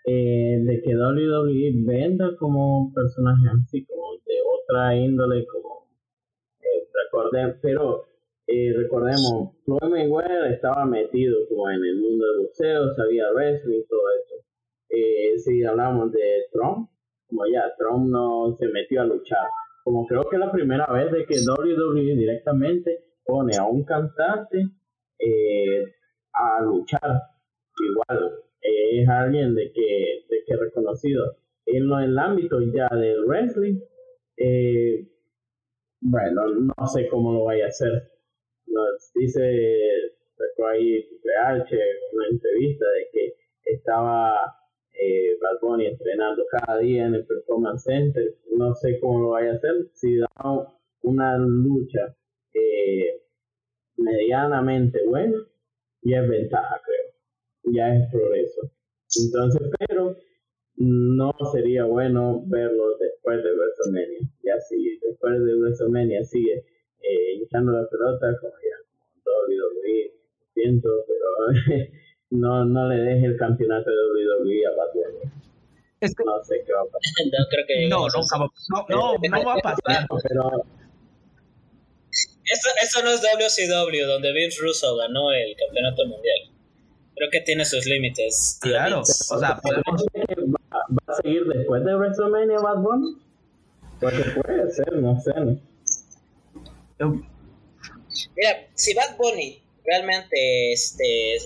eh, de que WWE venda como un personaje así, como de otra índole, como eh, recordem- pero eh, recordemos, Floyd Mayweather estaba metido como en el mundo del boxeo, sabía wrestling y todo eso. Eh, si hablamos de Trump, como ya, Trump no se metió a luchar. Como creo que es la primera vez de que WWE directamente pone a un cantante eh, a luchar. Igual, es alguien de que, de que reconocido en el ámbito ya del wrestling. eh, bueno, no sé cómo lo vaya a hacer. Nos dice, sacó ahí Triple H una entrevista de que estaba eh, Bad Bunny entrenando cada día en el Performance Center. No sé cómo lo vaya a hacer. Si da una lucha eh, medianamente buena, ya es ventaja, creo. Ya es progreso. Entonces, pero no sería bueno verlo después de WrestleMania. Ya si después de WrestleMania sigue eh, hinchando la pelota, como ya como WWE, siento, pero no, no le deje el campeonato de WWE a Bad Bunny. Es que- No sé qué va a pasar. No creo que no, nunca va, no, no, no va a pasar. Pero Eso, eso no es WCW, donde Vince Russo ganó el campeonato mundial. Creo que tiene sus límites. Claro, o sea, podemos, ¿va, va a seguir después de WrestleMania Bad Bunny? Porque puede ser, no sé. Mira, si Bad Bunny realmente este,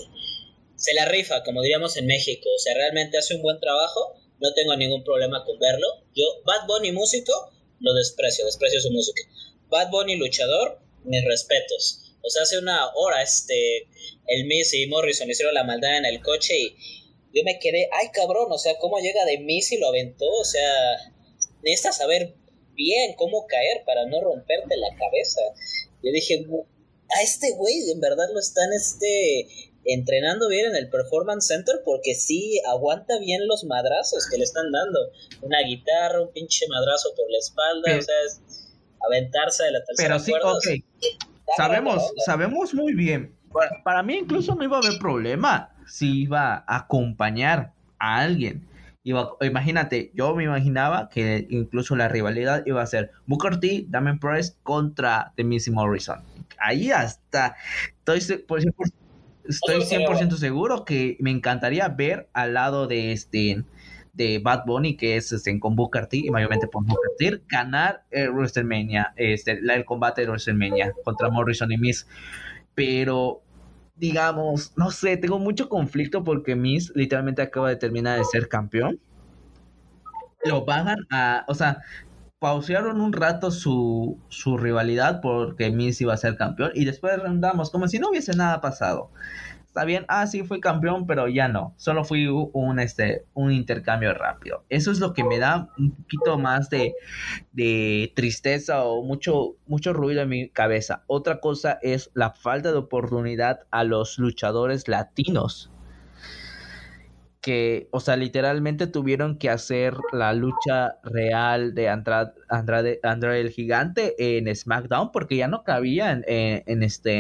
se la rifa, como diríamos en México, o sea, realmente hace un buen trabajo, no tengo ningún problema con verlo. Yo, Bad Bunny músico, lo desprecio, desprecio su música. Bad Bunny luchador, mis respetos. O sea, hace una hora este, el Miz y Morrison hicieron la maldad en el coche y yo me quedé, ay cabrón, o sea, cómo llega de Miz y lo aventó, o sea, necesitas saber bien cómo caer para no romperte la cabeza. Yo dije, "Gu- a este güey en verdad lo están este entrenando bien en el Performance Center porque sí aguanta bien los madrazos que le están dando. Una guitarra, un pinche madrazo por la espalda, Pero- o sea, es aventarse de la tercera pero sí, cuerda, o ok. sea, está Sabemos, sabemos muy bien. Para, para mí incluso no iba a haber problema si iba a acompañar a alguien. Iba, imagínate, yo me imaginaba que incluso la rivalidad iba a ser Booker T, Damien Price contra The Missy Morrison. Ahí hasta estoy, por por- estoy Eso sería 100% seguro que me encantaría ver al lado de este de Bad Bunny, que es este, con Booker T, y mayormente por Booker T, ganar el WrestleMania, este, el combate de WrestleMania contra Morrison y Miz. Pero, digamos, no sé, tengo mucho conflicto porque Miz literalmente acaba de terminar de ser campeón. Lo bajan a, o sea, pausearon un rato su, su rivalidad porque Miz iba a ser campeón y después rondamos como si no hubiese nada pasado está bien, ah, sí, fui campeón, pero ya no, solo fui un, este, un intercambio rápido. Eso es lo que me da un poquito más de, de tristeza o mucho, mucho ruido en mi cabeza. Otra cosa es la falta de oportunidad a los luchadores latinos que, o sea, literalmente tuvieron que hacer la lucha real de Andrade, Andrade, Andrade el Gigante en SmackDown porque ya no cabía en, en, este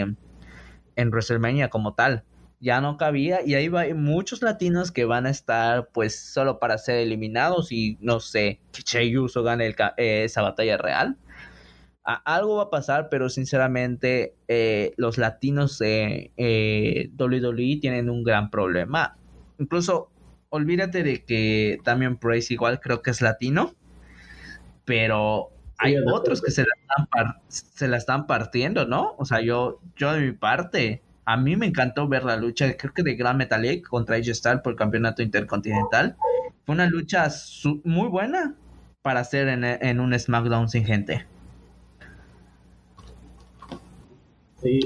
en WrestleMania como tal. Ya no cabía y ahí va hay muchos latinos que van a estar pues solo para ser eliminados y no sé que Che Uso gane eh, esa batalla real. Algo va a pasar pero sinceramente eh, los latinos de eh, WWE tienen un gran problema. Incluso olvídate de que Damian Price igual creo que es latino pero hay otros que se la, están se la están partiendo, ¿no? O sea, yo, yo de mi parte, a mí me encantó ver la lucha, creo que de Gran Metalik contra AJ Styles por el campeonato intercontinental. Fue una lucha muy buena para hacer en, un SmackDown sin gente. Sí,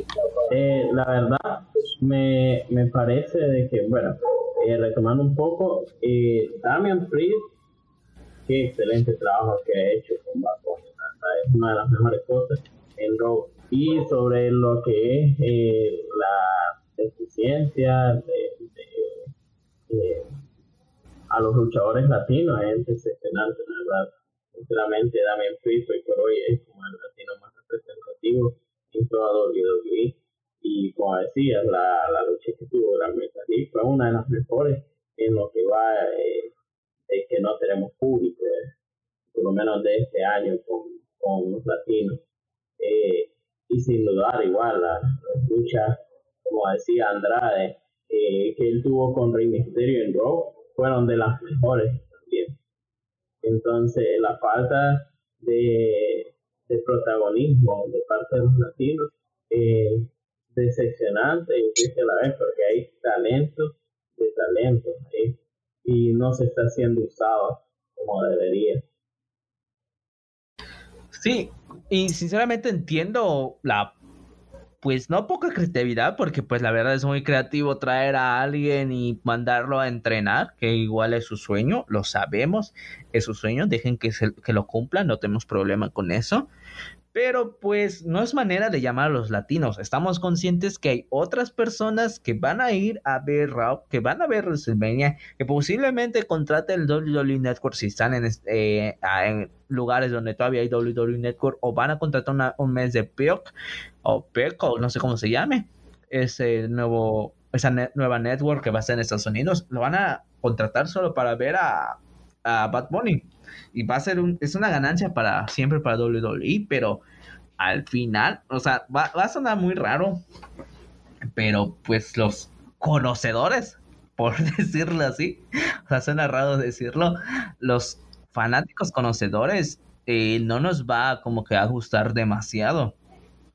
eh, la verdad me, me, parece de que, bueno, eh, retomando un poco, eh, Damian Priest, qué excelente trabajo que ha hecho con Batman, es una de las mejores cosas en Raw y sobre lo que es eh, la deficiencia de, a los luchadores latinos es decepcionante, ¿verdad? Sinceramente, Damien Priest hoy por hoy es como el latino más representativo en toda WWE. Y como decías, la, la lucha que tuvo la Metal fue una de las mejores en lo que va eh, de que no tenemos público, eh, por lo menos de este año con, con los latinos. Eh, y sin dudar igual la, lucha, como decía Andrade, eh, que él tuvo con Rey Mysterio en Raw, fueron de las mejores también. Entonces la falta de, protagonismo de parte de los latinos eh, decepcionante y a la vez porque hay talento de talento y no se está siendo usado como debería. Sí, y sinceramente entiendo la pues no poca creatividad, porque pues la verdad es muy creativo traer a alguien y mandarlo a entrenar, que igual es su sueño, lo sabemos, es su sueño, dejen que, se, que lo cumplan, no tenemos problema con eso. Pero pues no es manera de llamar a los latinos. Estamos conscientes que hay otras personas que van a ir a ver Raw, que van a ver WrestleMania, que posiblemente contrate el WWE Network si están en, eh, en lugares donde todavía hay WWE Network o van a contratar un mes de Peacock o Peacock, no sé cómo se llame, ese nuevo, esa nueva network que va a estar en Estados Unidos. Lo van a contratar solo para ver a, a Bad Bunny y va a ser un, es una ganancia para siempre para WWE, pero al final, o sea, va, a sonar muy raro, pero pues los conocedores, por decirlo así, o sea, suena raro decirlo, los fanáticos conocedores eh, no nos va como que a gustar demasiado.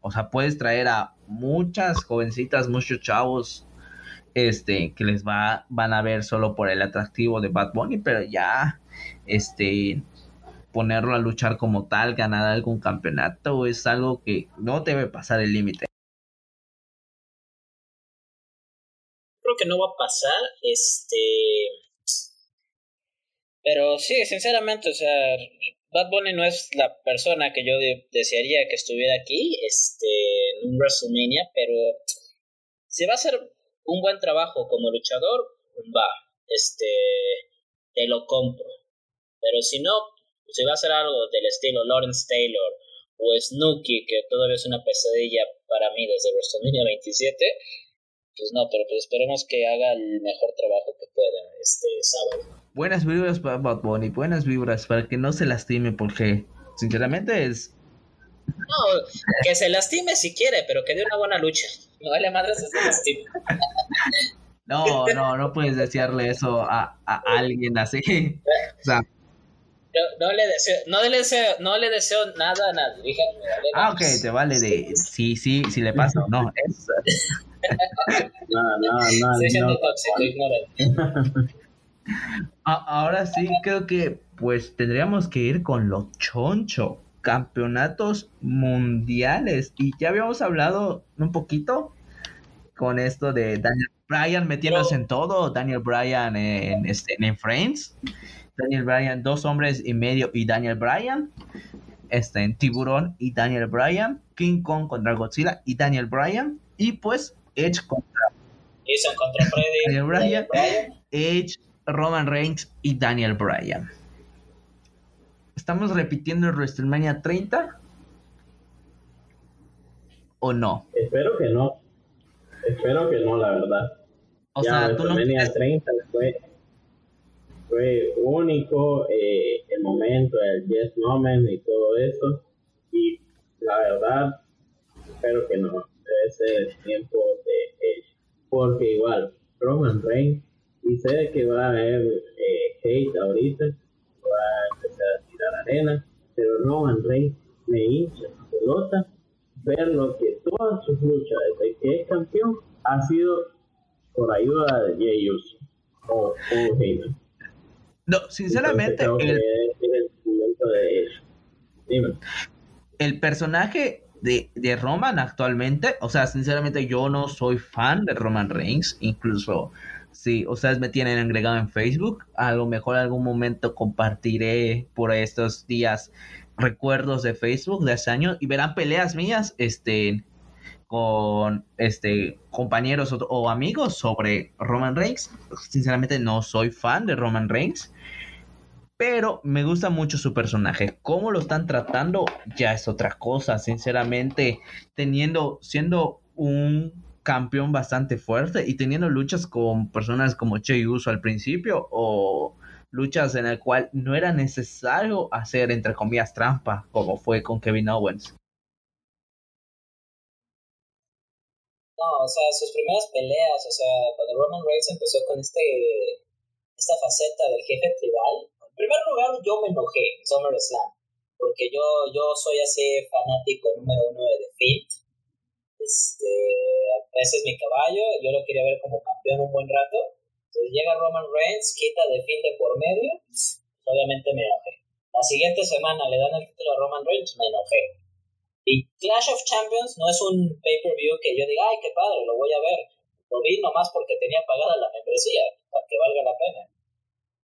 O sea, puedes traer a muchas jovencitas, muchos chavos, este, que les va, van a ver solo por el atractivo de Bad Bunny, pero ya este ponerlo a luchar como tal, ganar algún campeonato, es algo que no debe pasar el límite. Creo que no va a pasar, este pero sí, sinceramente, o sea, Bad Bunny no es la persona que yo desearía que estuviera aquí, este, en un WrestleMania, pero si va a hacer un buen trabajo como luchador, va, este, te lo compro. Pero si no, si va a ser algo del estilo Lawrence Taylor o Snooki, que todavía es una pesadilla para mí desde WrestleMania 27, pues no, pero pues esperemos que haga el mejor trabajo que pueda este sábado. Buenas vibras para Bad Bunny, buenas vibras para que no se lastime, porque sinceramente es. No, que se lastime si quiere, pero que dé una buena lucha. No vale madre se lastime. No, no, no puedes decirle eso a, a alguien así. O sea, no, no le deseo, no le deseo, no le deseo nada a nadie. Dije, me vale ah, ok, te vale de sí, sí, sí le pasa. No, es, No, no, no. Estoy siendo no. tóxico, ignorante. A- ahora sí, creo que pues tendríamos que ir con lo choncho. Campeonatos mundiales. Y ya habíamos hablado un poquito con esto de Daniel Bryan metiéndose en todo. Daniel Bryan en, este, en Friends. Daniel Bryan, dos hombres y medio y Daniel Bryan. Este, en Tiburón y Daniel Bryan. King Kong contra Godzilla y Daniel Bryan. Y pues Edge contra contra Freddy. Daniel Bryan. Bryan. Edge, Roman Reigns y Daniel Bryan. ¿Estamos repitiendo el WrestleMania 30? ¿O no? Espero que no. Espero que no, la verdad. O ya, sea, tú no WrestleMania crees- 30 fue, fue único, eh, el momento, el yes moment y todo eso. Y la verdad, espero que no. Ser el tiempo de Edge. Porque igual, Roman Reigns, y sé que va a haber eh, hate ahorita, va a empezar a tirar arena, pero Roman Reigns me hincha la pelota ver lo que todas sus luchas desde que es campeón ha sido por ayuda de Jey Uso o Paul Heyman. No, sinceramente, Entonces, el, de el personaje de, de Roman actualmente, o sea, sinceramente yo no soy fan de Roman Reigns, incluso si ustedes me tienen agregado en Facebook, a lo mejor algún momento compartiré por estos días recuerdos de Facebook de hace años y verán peleas mías, este, con este compañeros o, o amigos sobre Roman Reigns. Sinceramente no soy fan de Roman Reigns, pero me gusta mucho su personaje. Cómo lo están tratando ya es otra cosa, sinceramente, teniendo siendo un campeón bastante fuerte y teniendo luchas con personas como Che Uso al principio o luchas en el cual no era necesario hacer entre comillas trampa como fue con Kevin Owens. No, o sea, sus primeras peleas, o sea, cuando Roman Reigns empezó con este esta faceta del jefe tribal, en primer lugar yo me enojé en SummerSlam, porque yo, yo soy así fanático número uno de The Fiend, este, ese es mi caballo, yo lo quería ver como campeón un buen rato, entonces llega Roman Reigns, quita The Fiend de por medio, pues, obviamente me enojé. La siguiente semana le dan el título a Roman Reigns, me enojé. Y Clash of Champions no es un pay-per-view que yo diga, ay, qué padre, lo voy a ver. Lo vi nomás porque tenía pagada la membresía, para que valga la pena.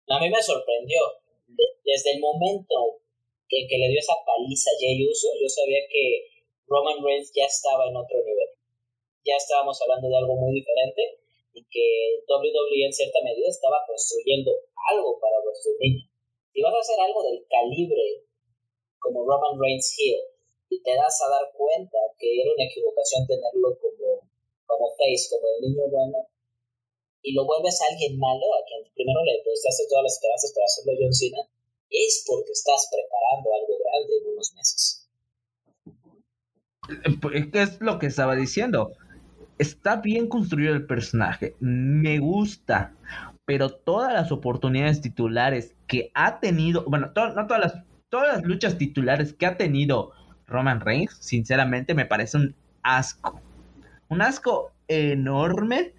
A mí me sorprendió. De- desde el momento que, que le dio esa paliza a Jey Uso, yo sabía que Roman Reigns ya estaba en otro nivel. Ya estábamos hablando de algo muy diferente y que WWE en cierta medida estaba construyendo algo para WrestleMania. Si vas a hacer algo del calibre como Roman Reigns Hill y te das a dar cuenta que era una equivocación tenerlo como, como face, como el niño bueno, y lo vuelves a alguien malo, a quien primero le depositaste todas las esperanzas para hacerlo John Cena, es porque estás preparando algo grande en unos meses. Eh, ¿Qué es lo que estaba diciendo? Está bien construido el personaje, me gusta, pero todas las oportunidades titulares que ha tenido, bueno, to- no todas las, todas las luchas titulares que ha tenido Roman Reigns, sinceramente me parece un asco. Un asco enorme.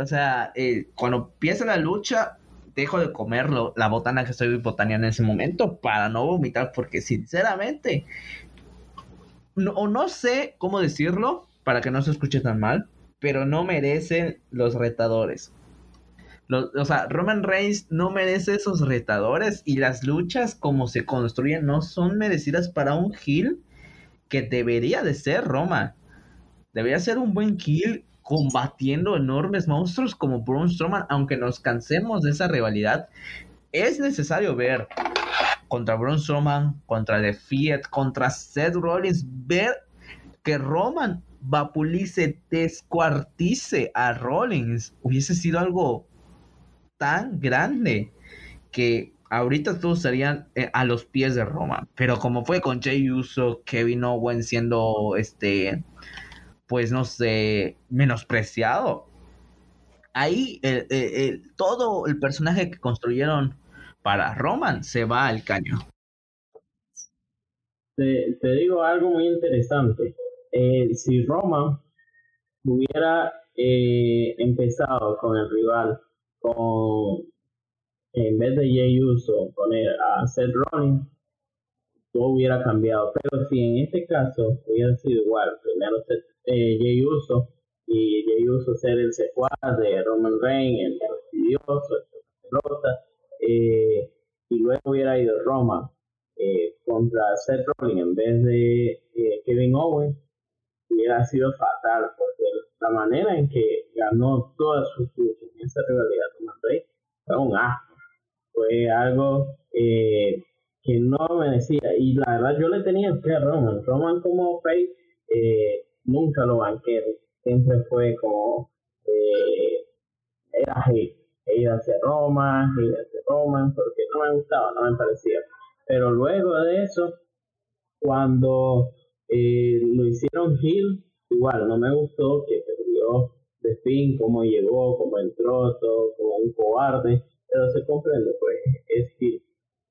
O sea, eh, cuando empieza la lucha, dejo de comer lo- la botana que estoy botaneando en ese momento para no vomitar, porque sinceramente, no, o no sé cómo decirlo para que no se escuche tan mal, pero no merecen los retadores. O sea, Roman Reigns no merece esos retadores y las luchas como se construyen no son merecidas para un heel que debería de ser Roma. Debería ser un buen heel combatiendo enormes monstruos como Braun Strowman, aunque nos cansemos de esa rivalidad. Es necesario ver contra Braun Strowman, contra The Fiat, contra Seth Rollins, ver que Roman vapulice, descuartice a Rollins. Hubiese sido algo tan grande que ahorita todos estarían eh, a los pies de Roma. Pero como fue con Jey Uso, Kevin Owens siendo este, pues no sé, menospreciado. ahí eh, todo el personaje que construyeron para Roman se va al caño. Te, digo algo muy interesante. Eh, si Roman hubiera eh, empezado con el rival con en vez de Jey Uso poner a Seth Rollins todo hubiera cambiado pero si en este caso hubiera sido igual primero Seth, eh, Jey Uso y Jey Uso ser el secuaz de Roman Reigns el fastidioso el eh, y luego hubiera ido Roman eh, contra Seth Rollins en vez de eh, Kevin Owens hubiera sido fatal porque la manera en que ganó todas sus luchas en esa rivalidad con Rey fue un asco. Fue algo eh, que no merecía. Y la verdad, yo le tenía fe a Roman. Roman, como Face, nunca lo banqué. Siempre fue como. Eh, era hate. Hate hacia Roman, hate hacia Roman, porque no me gustaba, no me parecía. Pero luego de eso, cuando eh, lo hicieron heel, igual no me gustó que perdió de fin, cómo llegó, cómo entró, todo como un cobarde, pero se comprende, pues es heel.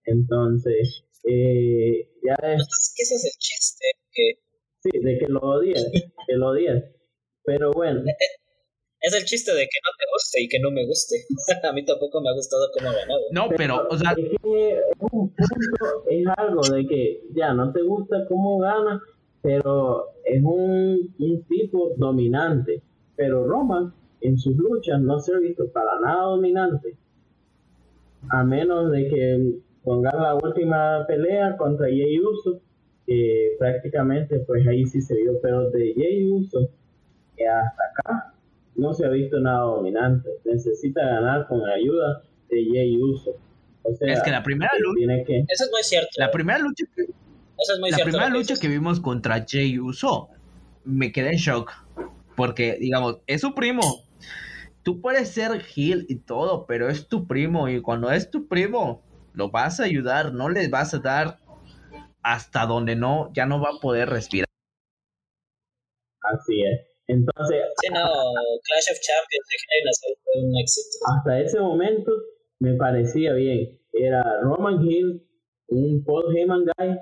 Entonces, eh, ya es... Es que ese es el chiste, que Sí, de que lo odias, que lo odias. Pero bueno, es el chiste de que no te guste y que no me guste. a mí tampoco me ha gustado cómo ha ganado. No, pero, o sea, es que es un punto, es algo de que ya no te gusta cómo gana, pero es un, un tipo dominante. Pero Roman en sus luchas no se ha visto para nada dominante. A menos de que pongan la última pelea contra Jey Uso, que prácticamente pues ahí sí se vio, pero de Jey Uso eh, hasta acá no se ha visto nada dominante. Necesita ganar con la ayuda de Jey Uso. O sea, es que la primera lucha, tiene que Eso es muy cierto. la primera lucha que Eso es muy la cierto. primera que lucha que vimos contra Jey Uso, me quedé en shock. Porque, digamos, es su primo. Tú puedes ser heel y todo, pero es tu primo. Y cuando es tu primo, lo vas a ayudar, no le vas a dar hasta donde no, ya no va a poder respirar. así es. Entonces, Sí, no, Clash of Champions fue un éxito. hasta ese momento me parecía bien. Era Roman Hill, un Paul Heyman guy,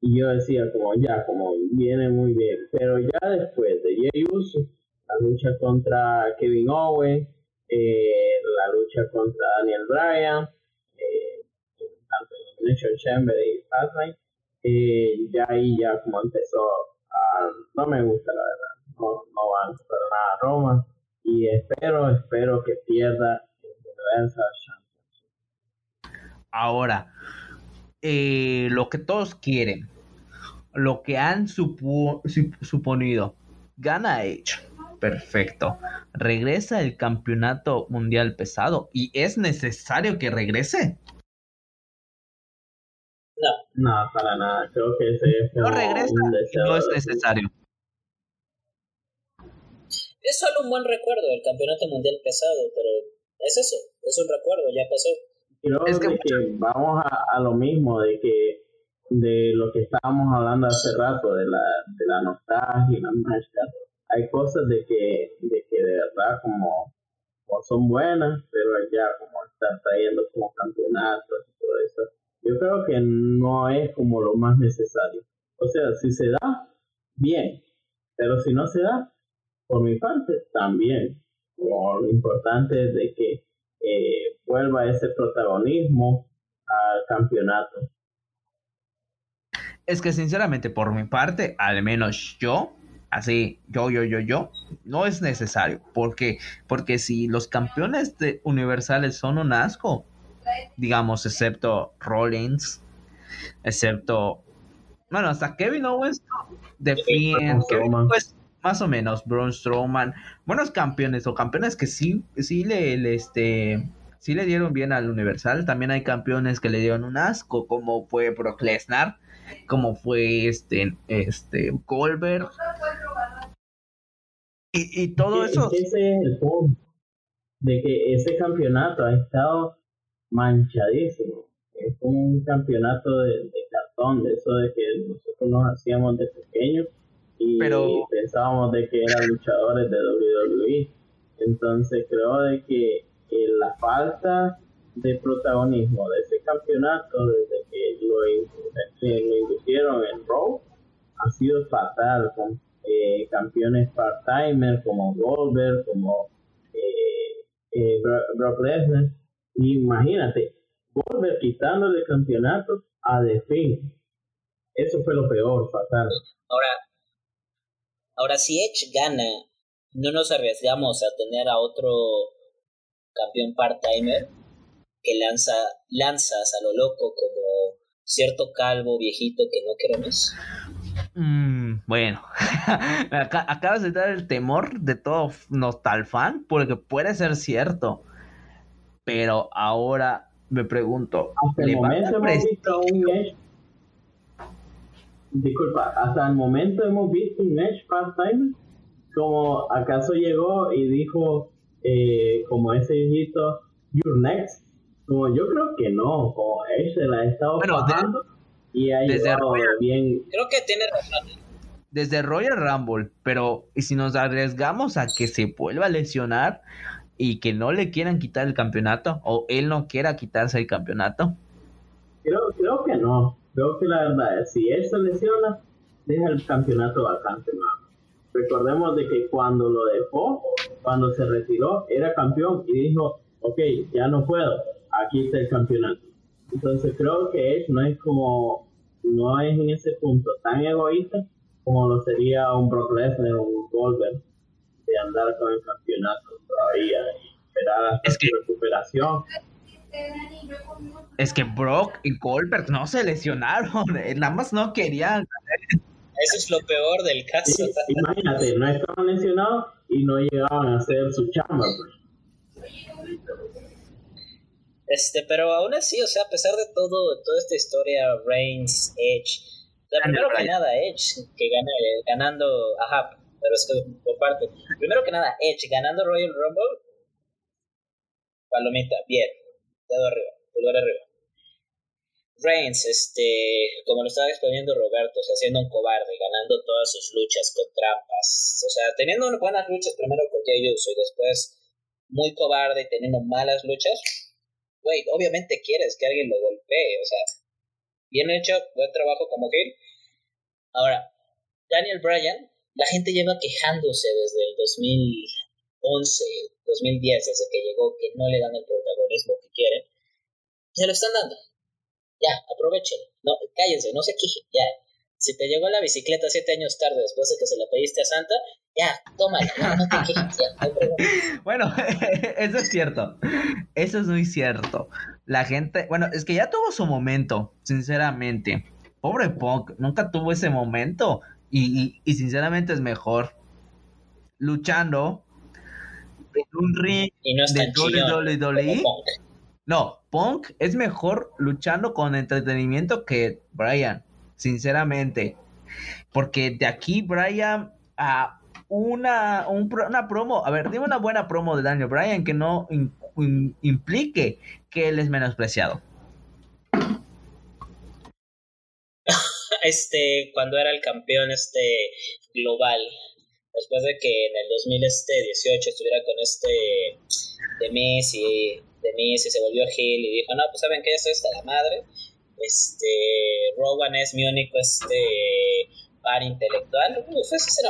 y yo decía como ya, como viene muy bien. Pero ya después de Jey Uso, la lucha contra Kevin Owens, eh, la lucha contra Daniel Bryan, eh, tanto en Elimination Chamber y Fastlane, eh, ya ahí ya como empezó no me gusta la verdad, no, no van para nada a Roma y espero, espero que pierda el Universal Championship. Ahora, eh, lo que todos quieren, lo que han supo- sup- suponido, gana Edge. Perfecto. Regresa el campeonato mundial pesado y es necesario que regrese. No, para nada, creo que ese es No regresa no es necesario. es solo un buen recuerdo del campeonato mundial pesado, pero es eso, es un recuerdo, ya pasó. Creo Es que de que vamos a, a lo mismo, de que de lo que estábamos hablando hace rato, de la, de la nostalgia y la mágica. Hay cosas de que, de que de verdad como, como son buenas, pero ya como están trayendo como campeonatos y todo eso, yo creo que no es como lo más necesario. O sea, si se da, bien, pero si no se da, por mi parte, también. Lo importante es de que eh, vuelva ese protagonismo al campeonato. Es que sinceramente, por mi parte, al menos yo, así, yo, yo, yo, yo, no es necesario. porque Porque si los campeones de universales son un asco, digamos, excepto Rollins, excepto, bueno, hasta Kevin Owens, The Fiend, Kevin. Owens, más o menos, Braun Strowman, buenos campeones o campeones que sí, sí le, le, este, sí le dieron bien al Universal. También hay campeones que le dieron un asco, como fue Brock Lesnar, como fue este, este Goldberg. Y, y todo Es que- eso, ese es el punto. De que ese campeonato ha estado manchadísimo. Es un campeonato de, de cartón, de eso de que nosotros nos hacíamos de pequeños y Pero- pensábamos de que eran luchadores de WWE. Entonces creo de que, la falta de protagonismo de ese campeonato desde que lo, inducieron en Raw ha sido fatal con eh, campeones part-timer como Goldberg, como eh, eh, Brock Lesnar. Imagínate, Goldberg quitándole el campeonato a The Eso fue lo peor, fatal. Ahora, ahora si Edge gana no nos arriesgamos a tener a otro campeón part-timer que lanza lanzas a lo loco como cierto calvo viejito que no queremos. Mm, bueno, acabas de dar el temor de todo nostalfan porque puede ser cierto. Pero ahora me pregunto, hasta el momento hemos visto un Edge. Disculpa, hasta el momento hemos visto un Edge part-timer como acaso llegó y dijo eh, como ese viejito You're next como yo creo que no como él se la ha estado bueno, y ha desde bien. Creo que tiene razón. Desde Royal Rumble pero y si nos arriesgamos a que se vuelva a lesionar y que no le quieran quitar el campeonato o él no quiera quitarse el campeonato creo creo que no. Creo que la verdad es si él se lesiona deja el campeonato bastante mal Recordemos de que cuando lo dejó, cuando se retiró, era campeón y dijo, ok, ya no puedo, aquí está el campeonato. Entonces creo que Edge no es como, no es en ese punto tan egoísta como lo sería un Brock Lesnar o un Goldberg de andar con el campeonato todavía y esperar su recuperación. Es que Brock y Goldberg no se lesionaron, nada más no querían eso es lo peor del caso. imagínate, no estaban lesionados y no llegaban a hacer su chamba. Pues. Este, pero aún así, o sea, a pesar de todo, toda esta historia, Reigns, Edge, primero que nada, Edge, que gana, ganando, ajá, pero es que por parte, primero que nada, Edge ganando Royal Rumble, palomita, bien, dedo arriba, pulgar arriba. Reigns, este, como lo estaba exponiendo Roberto, o sea, un cobarde, ganando todas sus luchas con trampas, o sea, teniendo buenas luchas primero con Jay Uso y después muy cobarde y teniendo malas luchas, güey, obviamente quieres que alguien lo golpee, o sea, bien hecho, buen trabajo como Gil. Ahora, Daniel Bryan, la gente lleva quejándose desde el 2011, 2010, desde que llegó, que no le dan el protagonismo que quieren. Se lo están dando ya, aprovechen. No, cállense, no se quejen, ya. Si te llegó la bicicleta siete años tarde después de que se la pediste a Santa, ya, tómala, no, te quejes, Bueno, eso es cierto. Eso es muy cierto. La gente, bueno, es que ya tuvo su momento, sinceramente. Pobre Punk, nunca tuvo ese momento. Y, y, sinceramente es mejor luchando en un ring y no de WWE no, Punk es mejor luchando con entretenimiento que Brian, sinceramente. Porque de aquí Brian a una, una promo, a ver, dime una buena promo de Daniel Bryan que no implique que él es menospreciado. Este, cuando era el campeón este global, después de que en el 2018 estuviera con este de Messi de se volvió Gil y dijo, no, pues saben que esto está la madre. Este, Rowan es mi único este par intelectual.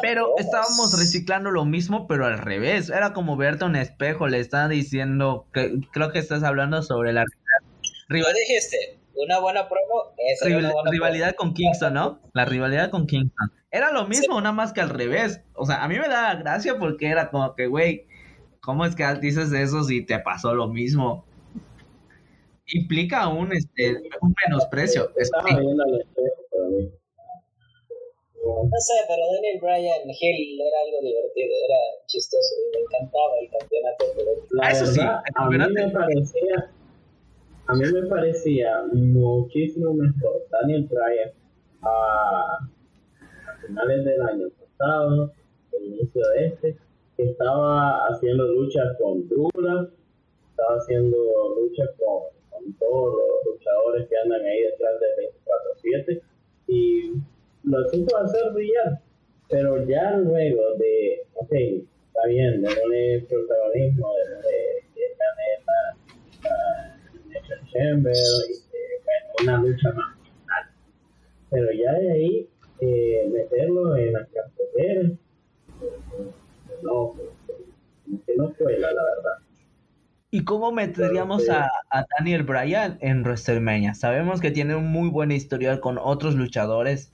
pero estábamos reciclando lo mismo, pero al revés. Era como verte un espejo, le están diciendo que creo que estás hablando sobre la rivalidad. dijiste, una buena promo, rivalidad con Kingston, ¿no? La rivalidad con Kingston. Era lo mismo, nada más que al revés. O sea, a mí me da gracia porque era como que, güey, ¿Cómo es que dices eso si te pasó lo mismo? Implica un, este, un menosprecio. Estaba viendo al espejo para mí. No sé, pero Daniel Bryan Hill era algo divertido, era chistoso y me encantaba el campeonato. La ah, eso sí, a mí me parecía, a mí me parecía muchísimo mejor Daniel Bryan a, finales del año pasado, el inicio de este, estaba haciendo luchas con Dula, estaba haciendo luchas con, todos los luchadores que andan ahí detrás de 24-7 y lo supo hacer brillar, pero ya luego de, ok, está bien, démosle protagonismo, que gane la, la Chamber que una lucha más. Pero ya de ahí, eh, meterlo en las carteras, no, que no cuela, la verdad. ¿Y cómo meteríamos a, a, Daniel Bryan en WrestleMania? Sabemos que tiene un muy buen historial con otros luchadores.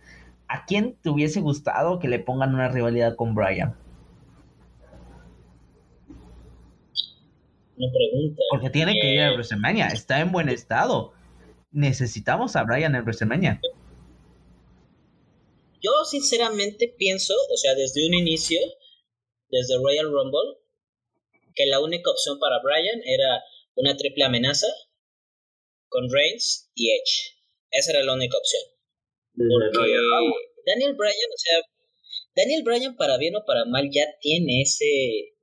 ¿A quién te hubiese gustado que le pongan una rivalidad con Bryan? No pregunta. Porque tiene que ir a Eh, WrestleMania. Está en buen estado. Necesitamos a Bryan en WrestleMania. Yo sinceramente pienso, o sea, desde un inicio, desde Royal Rumble, que la única opción para Bryan era una triple amenaza con Reigns y Edge. Esa era la única opción. Porque. Daniel Bryan, o sea, Daniel Bryan para bien o para mal ya tiene ese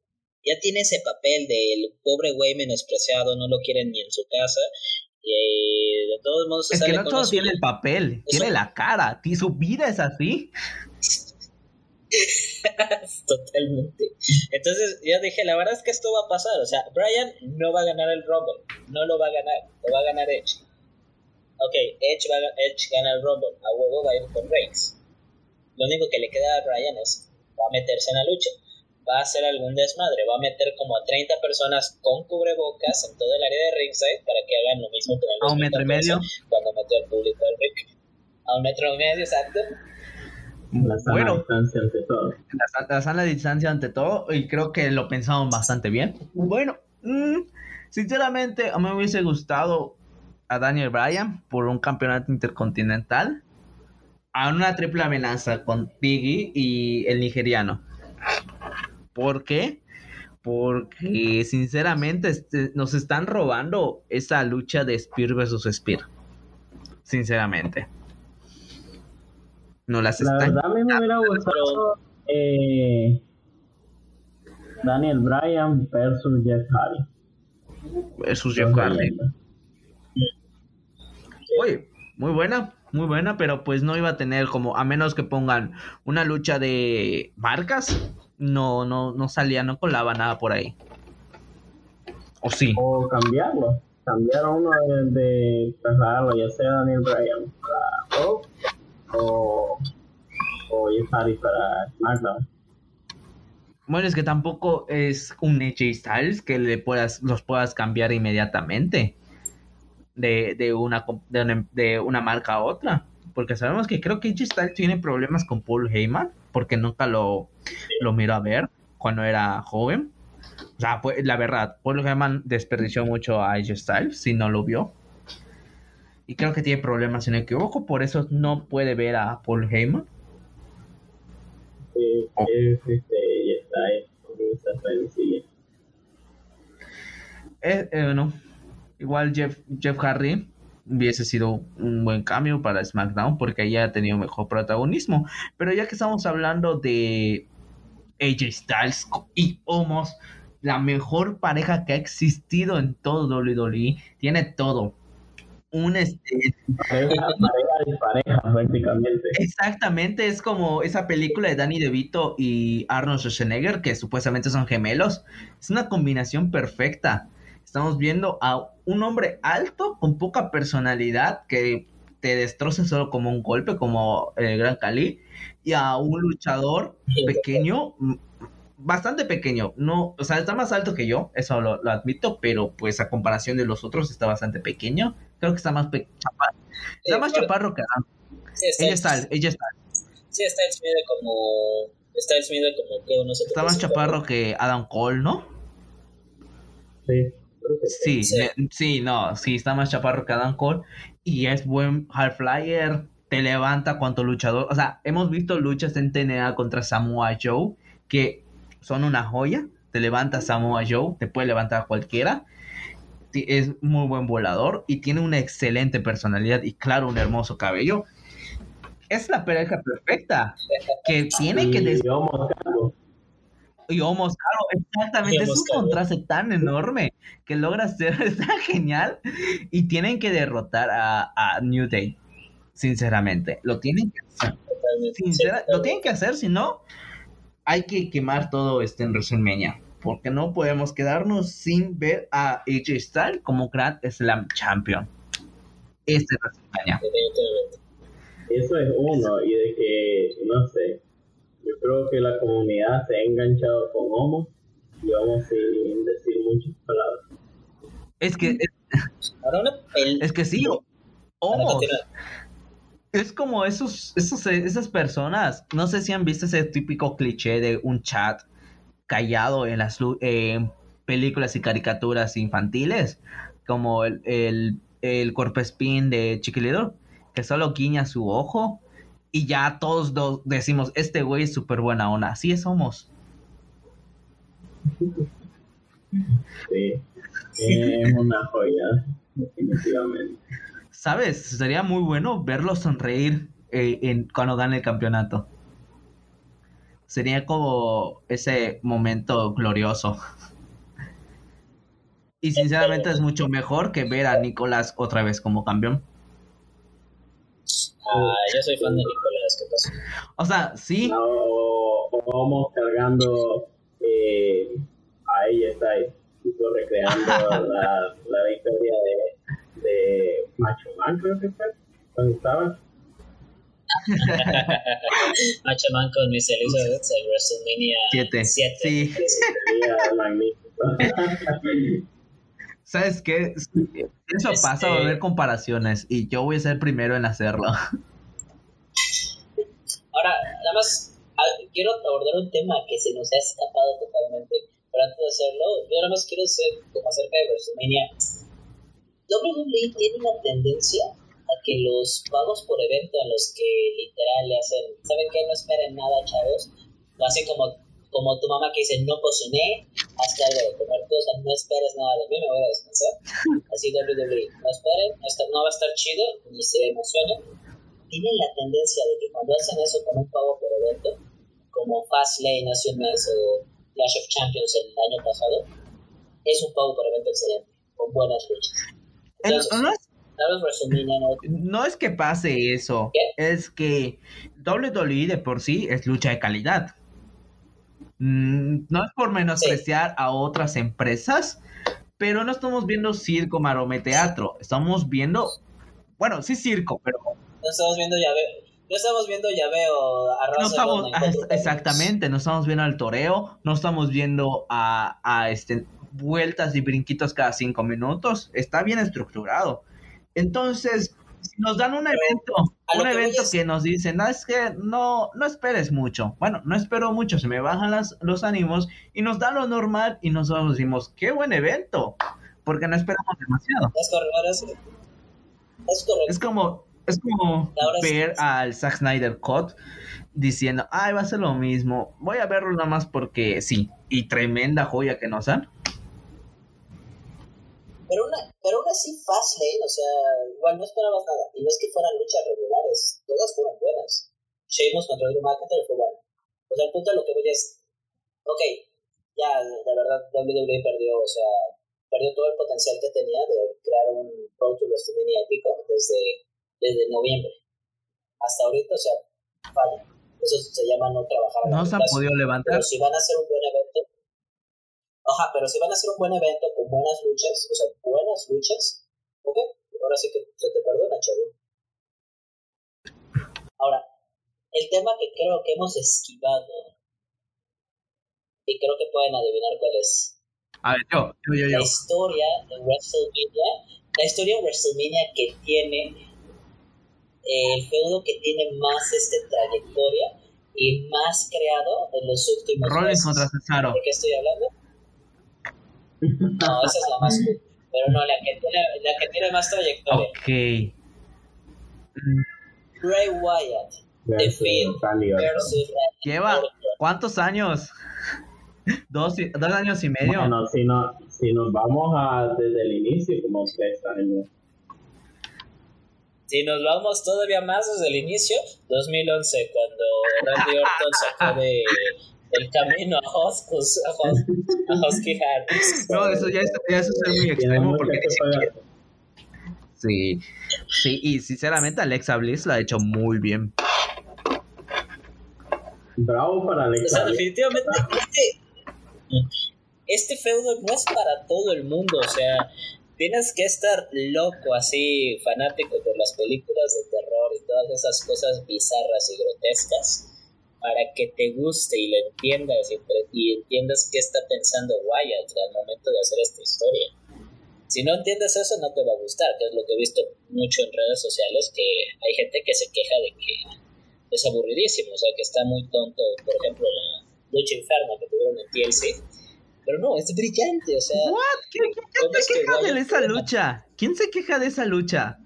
ya tiene ese papel del pobre güey menospreciado, no lo quieren ni en su casa. Y de todos modos se Es que no la tiene el papel, tiene la cara. Y su vida es así. Totalmente. Entonces yo dije, la verdad es que esto va a pasar. O sea, Bryan no va a ganar el Rumble. No lo va a ganar. Lo va a ganar Edge. Ok, Edge, va a- Edge gana el Rumble. A huevo va a ir con Reigns. Lo único que le queda a Bryan es, va a meterse en la lucha. Va a hacer algún desmadre. Va a meter como a 30 personas con cubrebocas en todo el área de ringside para que hagan lo mismo que en el A un metro y 2014, medio. Cuando metió al público al ring. A un metro y medio, exacto. La sana Bueno, distancia ante todo. la, la sana distancia ante todo y creo que lo pensamos bastante bien. Bueno, mm, sinceramente a mí me hubiese gustado a Daniel Bryan por un campeonato intercontinental, a una triple amenaza con Biggie y el nigeriano. ¿Por qué? Porque sinceramente este, nos están robando esa lucha de Spear versus Spear. Sinceramente. No las La están verdad a mí me hubiera gustado eh, Daniel Bryan versus Jeff Hardy. versus Jeff Hardy. Oye, muy buena, muy buena, pero pues no iba a tener como, a menos que pongan una lucha de marcas, no, no, no salía, no colaba nada por ahí. O sí. O cambiarlo. Cambiar a uno de, de trasladarlo, ya sea Daniel Bryan para Raw o, o Jeff Hardy para SmackDown. Bueno, es que tampoco es un AJ Styles que le puedas, los puedas cambiar inmediatamente de, de, una, com- de, una, de una marca a otra. Porque sabemos que creo que AJ Styles tiene problemas con Paul Heyman, porque nunca lo, lo miro a ver cuando era joven. O sea, fue, la verdad, Paul Heyman desperdició mucho a AJ Styles si no lo vio. Y creo que tiene problemas, si no equivoco, por eso no puede ver a Paul Heyman. Eh, Oh. es, este. Eh, eh, bueno, igual Jeff, Jeff Hardy hubiese sido un buen cambio para SmackDown porque ella ha tenido mejor protagonismo. Pero ya que estamos hablando de AJ Styles y Homos, la mejor pareja que ha existido en todo WWE, tiene todo. Un este, Pareja, pareja de pareja prácticamente. Exactamente, es como esa película de Danny DeVito y Arnold Schwarzenegger, que supuestamente son gemelos. Es una combinación perfecta. Estamos viendo a un hombre alto con poca personalidad que te destroza solo como un golpe, como el Gran Cali, y a un luchador pequeño, bastante pequeño. No, o sea, está más alto que yo, eso lo, lo admito, pero pues a comparación de los otros está bastante pequeño. Creo que está más chaparro. Está más chaparro que Adam. Sí, Ella está, ella está. Sí, Styles mide como. Styles mide como que unos Está más 75. chaparro que Adam Cole, ¿no? Sí, Sí, sí. No, sí, está más chaparro que Adam Cole. Y es buen high flyer, te levanta cuanto luchador. O sea, hemos visto luchas en TNA contra Samoa Joe que son una joya. Te levanta Samoa Joe, te puede levantar a cualquiera. Es muy buen volador y tiene una excelente personalidad y, claro, un hermoso cabello. Es la pareja perfecta que tiene que des- Y Omos Carlos. y Omos, claro, exactamente, es un contraste tan enorme que logra ser tan genial y tienen que derrotar a, a New Day, sinceramente, lo tienen que hacer, sincera- lo tienen que hacer, si no, hay que quemar todo este en WrestleMania. Porque no podemos quedarnos sin ver a AJ Styles como Grand Slam Champion. Este es WrestleMania. Eso es uno, y de que, no sé, yo creo que la comunidad se ha enganchado con Homo y vamos sin decir muchas palabras. Es que, Ahora una pel- es que sí, continúa. Es como esos, esos, esas personas, no sé si han visto ese típico cliché de un chat callado en las lu- en películas y caricaturas infantiles, como el, el, el cuerpo spin de Chiquilidor, que solo guiña su ojo y ya todos do- decimos, este güey es súper buena onda, así somos. Sí, es una joya, definitivamente. ¿Sabes? Sería muy bueno verlo sonreír eh, en, cuando gane el campeonato. Sería como ese momento glorioso. Y sinceramente es mucho mejor que ver a Nicolás otra vez como campeón. Ah, yo soy fan de Nicolás, ¿qué pasa? O sea, sí, No, o, vamos cargando eh, a ella está ahí, tipo recreando la, la victoria de, de Macho Man, creo que fue, cuando estaba. Macho Man con Miss Elizabeth en WrestleMania siete. 7. Sí. Sería magnífico. ¿Sabes qué? Eso Este- pasa, va a haber comparaciones y yo voy a ser primero en hacerlo. Ahora, nada más ah, quiero abordar un tema que se nos ha escapado totalmente. Pero antes de hacerlo, yo nada más quiero ser como acerca de WrestleMania. WWE tiene una tendencia a que los pagos por evento en los que literal le hacen, ¿saben qué? No esperen nada, chavos. Lo hacen como, como tu mamá que dice, no cociné, hazte algo no esperes nada de mí, me voy a descansar. Así WWE, no esperen, no, está- no va a estar chido, ni se emocionen tienen la tendencia de que cuando hacen eso con un pago por evento, como Fastlane hace un mes o Clash of Champions el año pasado, es un pago por evento excelente, con buenas luchas. Entonces, No es no... Que pase eso, es que WWE de por sí es lucha de calidad. Mm, No es por menospreciar a otras empresas, pero no estamos viendo circo, marome, teatro. Estamos viendo, bueno, sí circo, pero No estamos viendo llave... No estamos viendo llaveo a no raza estamos, exactamente, no estamos viendo al toreo, no estamos viendo a, a este, vueltas y brinquitos cada cinco minutos. Está bien estructurado. Entonces, si nos dan un evento, un que evento es- que nos dicen, no, es que no, no esperes mucho. Bueno, no espero mucho, se me bajan las, los ánimos y nos dan lo normal y nosotros decimos, qué buen evento, porque no esperamos demasiado. Es correcto. Es, es correcto. Es como, es como ver al Zack Snyder Cut diciendo, ay, va a ser lo mismo, voy a verlo nada más porque sí, y tremenda joya que nos dan. Pero, una, pero aún así Fastlane, o sea, igual no esperabas nada. Y no es que fueran luchas regulares, todas fueron buenas. Sheamus contra Drew McIntyre fue bueno. O sea, el punto de lo que voy es, ok, ya, la verdad, WWE perdió, o sea, perdió todo el potencial que tenía de crear un Road to WrestleMania épico desde, desde noviembre. Hasta ahorita, o sea, falla. Eso se llama no trabajar No se han plazo. podido levantar. Pero si van a hacer un buen evento, ajá, pero si van a hacer un buen evento con buenas luchas, o sea, buenas luchas, ok, ahora sí que se te perdona, chavo. Ahora, el tema que creo que hemos esquivado, y creo que pueden adivinar cuál es, A ver, yo, yo, yo, yo. la historia de WrestleMania, la historia de WrestleMania que tiene el feudo que tiene más este trayectoria y más creado en los últimos Rollins meses. contra Cesaro. ¿De qué estoy hablando? No, esa es la más cool. Pero no, la que tiene, la que tiene más trayectoria. Ok. Bray Wyatt Randy Orton. versus Lleva. ¿cuántos años? Dos, dos años y medio. Bueno, si, no, si nos vamos a, desde el inicio, como tres años. Si nos vamos todavía más desde el inicio, 2011, cuando Randy Orton sacó de, del camino a Husky, a Hus- a. No, eso ya es, ya eso es muy extremo porque ni siquiera- propaganda. Sí, sí, y sinceramente Alexa Bliss lo ha hecho muy bien. Bravo para Alex. O sea, definitivamente este, este feudo no es para todo el mundo, o sea, tienes que estar loco así, fanático por las películas de terror y todas esas cosas bizarras y grotescas para que te guste y lo entiendas y, y entiendas qué está pensando Wyatt al momento de hacer esta historia. Si no entiendes eso, no te va a gustar, que es lo que he visto mucho en redes sociales, que hay gente que se queja de que es aburridísimo, o sea, que está muy tonto, por ejemplo, la lucha inferna que tuvieron en TLC. Pero no, es brillante, o sea... ¿What? ¿Quién, se queja de esa lucha? ¿Quién se queja de esa lucha?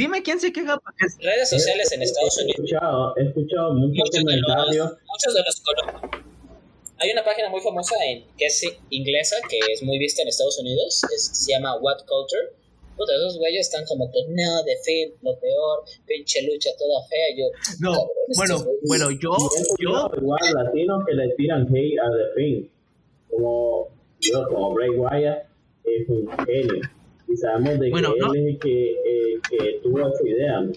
Dime quién se queja porque redes sociales en Estados Unidos. He escuchado, he escuchado muchos, comentarios. muchos de los hay una página muy famosa en que es inglesa que es muy vista en Estados Unidos, se llama What Culture. Puta, esos güeyes están como que no, de fin, lo peor, pinche lucha toda fea. Yo, no, bueno, bueno, yo, yo. Igual latinos que le tiran hate a The Fin, como, yo, como Bray Wyatt es un genio y sabemos de que él es el que, eh, que tuvo esa idea. ¿no?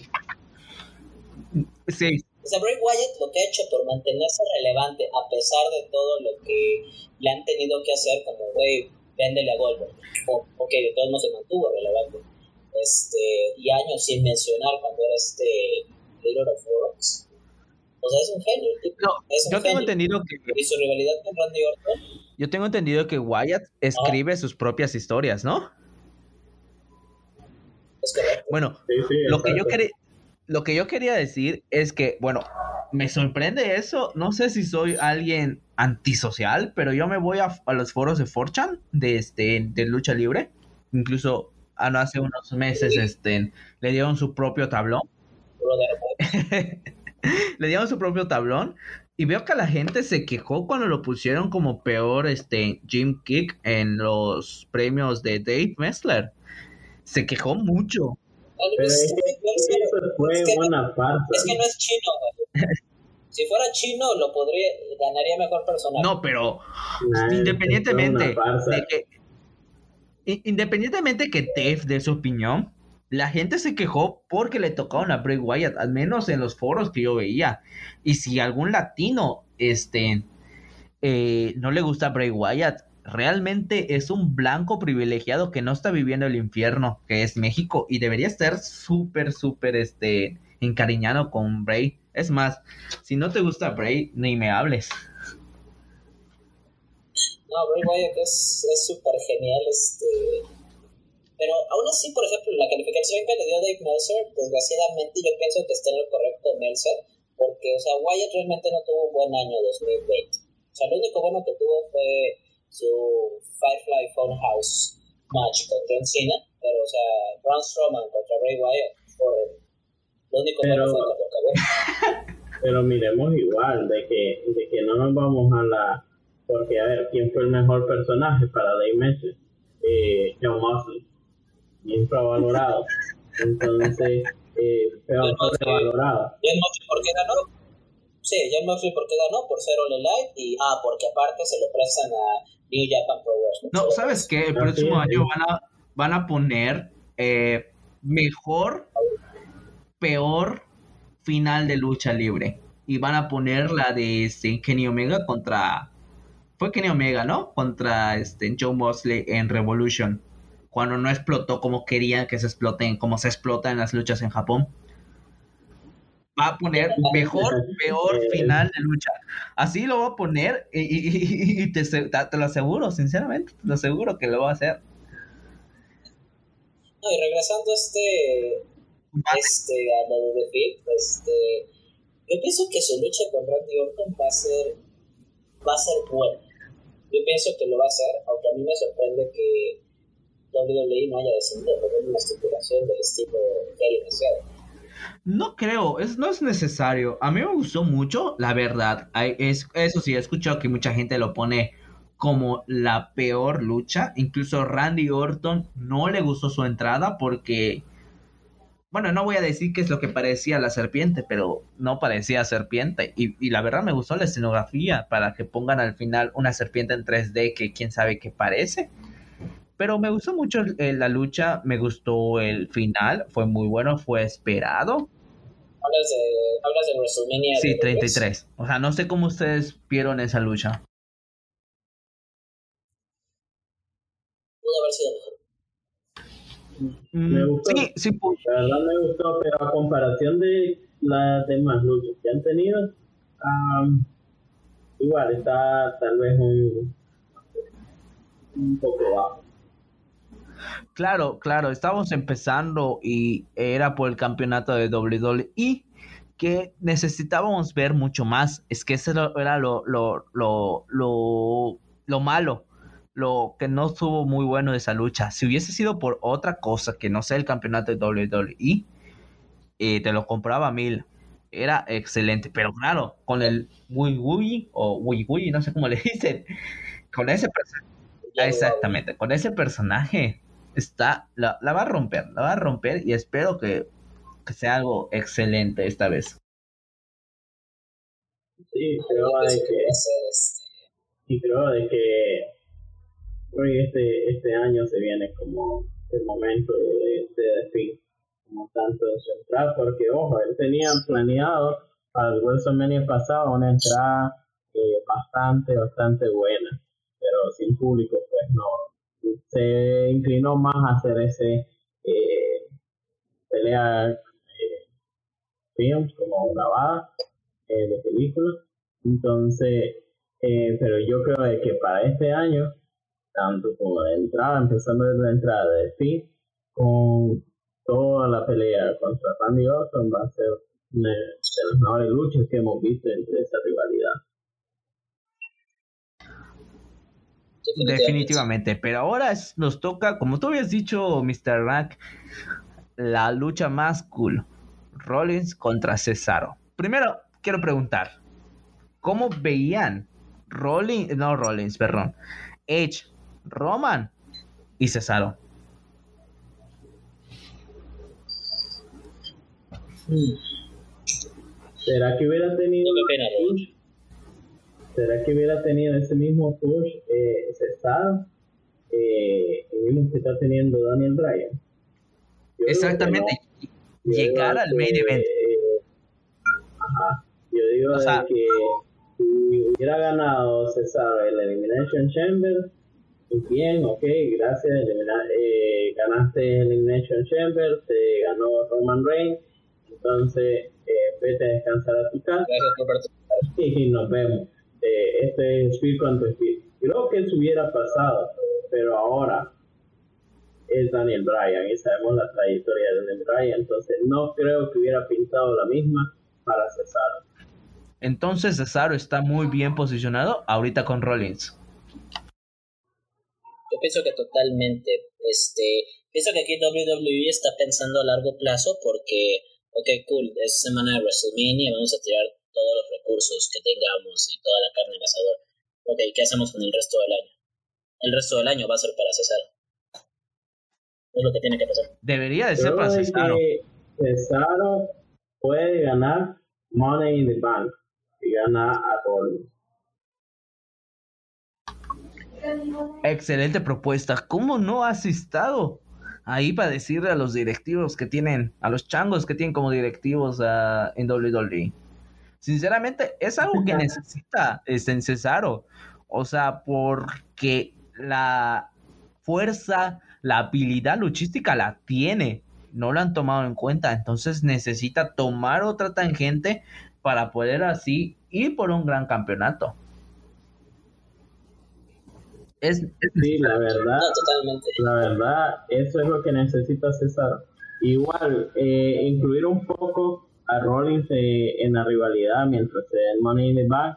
Sí. O sea, Bray Wyatt lo que ha hecho por mantenerse relevante a pesar de todo lo que le han tenido que hacer, como, güey, véndele a Goldberg. O, ok, de todos modos se mantuvo relevante. Este, y años sin mencionar cuando era este Leader of Worlds. O sea, es un genio. No, es un yo tengo entendido que. Y su rivalidad con Randy Orton. Yo tengo entendido que Wyatt escribe sus propias historias, ¿no? Bueno, lo que yo quería lo que yo quería decir es que, bueno, me sorprende eso. No sé si soy alguien antisocial, pero yo me voy a, los foros de Forchan de este de lucha libre. Incluso ah, hace unos meses este le dieron su propio tablón. le dieron su propio tablón y veo que la gente se quejó cuando lo pusieron como peor este Jim Kick en los premios de Dave Messler. Se quejó mucho. Pero es que, fue una farsa. Es que no es chino, güey. Si fuera chino, lo podría, ganaría mejor personal. No, pero independientemente de que, independientemente que Dave dé su opinión, la gente se quejó porque le tocaron a Bray Wyatt, al menos en los foros que yo veía. Y si algún latino, este, eh, no le gusta a Bray Wyatt, realmente es un blanco privilegiado que no está viviendo el infierno que es México y debería estar súper, súper, este, encariñado con Bray. Es más, si no te gusta Bray, ni me hables. No, Bray Wyatt es súper genial, este... Pero aún así, por ejemplo, la calificación que le dio Dave Meltzer, desgraciadamente yo pienso que está en lo correcto Meltzer, porque, o sea, Wyatt realmente no tuvo un buen año 2020. O sea, lo único bueno que tuvo fue su Firefly Funhouse match contra John Cena, pero o sea, Braun Strowman contra Bray Wyatt fue lo único pero, fue pero miremos igual, de que, de que no nos vamos a la... Porque, a ver, ¿quién fue el mejor personaje para Dave Messi? Eh, John Mosley. Infravalorado. Entonces, eh, peor valorado. John Mosley, ¿por qué ganó? Sí, John Mosley, ¿por qué ganó? Por ser All Elite y, ah, porque aparte se lo prestan a no, ¿sabes qué? El próximo año van a, van a poner eh, mejor, peor final de lucha libre. Y van a poner la de este, Kenny Omega contra. Fue Kenny Omega, ¿no? Contra este, Joe Mosley en Revolution. Cuando no explotó como querían que se exploten, como se explota en las luchas en Japón va a poner mejor, peor final de lucha. Así lo va a poner y, te, te, lo aseguro, sinceramente, te lo aseguro que lo va a hacer. No, y regresando a este, este, a lo de The este, yo pienso que su lucha con Randy Orton va a ser, va a ser buena. Yo pienso que lo va a hacer, aunque a mí me sorprende que WWE no haya decidido poner una estipulación del estilo que deseado no creo, es, no es necesario. A mí me gustó mucho, la verdad. es, eso sí, he escuchado que mucha gente lo pone como la peor lucha. Incluso Randy Orton no le gustó su entrada porque, bueno, no voy a decir qué es lo que parecía la serpiente, pero no parecía serpiente. Y, y la verdad me gustó la escenografía para que pongan al final una serpiente en 3D que quién sabe qué parece. Pero me gustó mucho la lucha, me gustó el final, fue muy bueno, fue esperado. Hablas de, hablas de WrestleMania. Sí, de 33. O sea, no sé cómo ustedes vieron esa lucha. Pudo haber sido mejor. Me Mm, gustó. Sí, sí, pu- La verdad me gustó, pero a comparación de las demás luchas que han tenido, am, igual está tal vez un, un poco bajo. Claro, claro, estábamos empezando y era por el campeonato de WWE que necesitábamos ver mucho más. Es que eso era lo, lo, lo, lo, lo malo, lo que no estuvo muy bueno de esa lucha. Si hubiese sido por otra cosa que no sea el campeonato de WWE, eh, te lo compraba a mil. Era excelente, pero claro, con el Wui Wui o Wui Wui, no sé cómo le dicen, con ese personaje. Exactamente, con ese personaje está, la, la va a romper, la va a romper y espero que, que sea algo excelente esta vez. Sí, creo pienso de que este, y creo de que hoy este, este año se viene como el momento de, de decir como tanto de su entrada, porque ojo, él tenía planeado para el WrestleMania pasado una entrada eh, bastante, bastante buena, pero sin público pues no, se inclinó más a hacer ese eh, pelea eh, films como grabada eh, de películas, entonces, eh, pero yo creo que para este año, tanto como de entrada, empezando desde la entrada de fin, con toda la pelea contra Randy Orton va a ser una de las mejores luchas que hemos visto entre esa rivalidad. Definitivamente, pero ahora es- nos toca, como tú habías dicho, Mr. Rack, la lucha más cool, Rollins contra Cesaro. Primero, quiero preguntar, ¿cómo veían Rollins, no Rollins, perdón, Edge, Roman y Cesaro? mm, ¿Será que hubiera tenido pena. ¿Será que hubiera tenido ese mismo push eh, Cesaro? Eh, el mismo que está teniendo Daniel Bryan. Yo Exactamente, no. Llegar al main event. eh, ajá. Yo digo O sea- que si hubiera ganado Cesaro el Elimination Chamber, bien, ok, gracias, elimina- eh, ganaste el Elimination Chamber, te ganó Roman Reigns, entonces eh, vete a descansar a tu casa Gracias por participar. y nos vemos. Eh, este es Speed contra Speed. Creo que eso hubiera pasado, pero ahora es Daniel Bryan y sabemos la trayectoria de Daniel Bryan, entonces no creo que hubiera pintado la misma para Cesaro. Entonces Cesaro está muy bien posicionado ahorita con Rollins. Yo pienso que totalmente, este, pienso que aquí WWE está pensando a largo plazo porque, ok, cool, es semana de WrestleMania, vamos a tirar todos los recursos que tengamos y toda la carne en el asador. Ok, ¿qué hacemos con el resto del año? El resto del año va a ser para Cesaro. Es lo que tiene que pasar. Debería de ser Creo para Cesaro. Cesaro puede ganar Money in the Bank y gana a Rollins. Excelente propuesta. ¿Cómo no has estado ahí para decirle a los directivos que tienen, a los changos que tienen como directivos ah, en WWE? Sinceramente, es algo que necesita este, en Cesaro. O sea, porque la fuerza, la habilidad luchística la tiene. No la han tomado en cuenta. Entonces necesita tomar otra tangente para poder así ir por un gran campeonato. Es, es Sí, la verdad, No, totalmente. La verdad, eso es lo que necesita César. Igual, eh, incluir un poco a Rollins eh, en la rivalidad mientras se da el Money in the Bank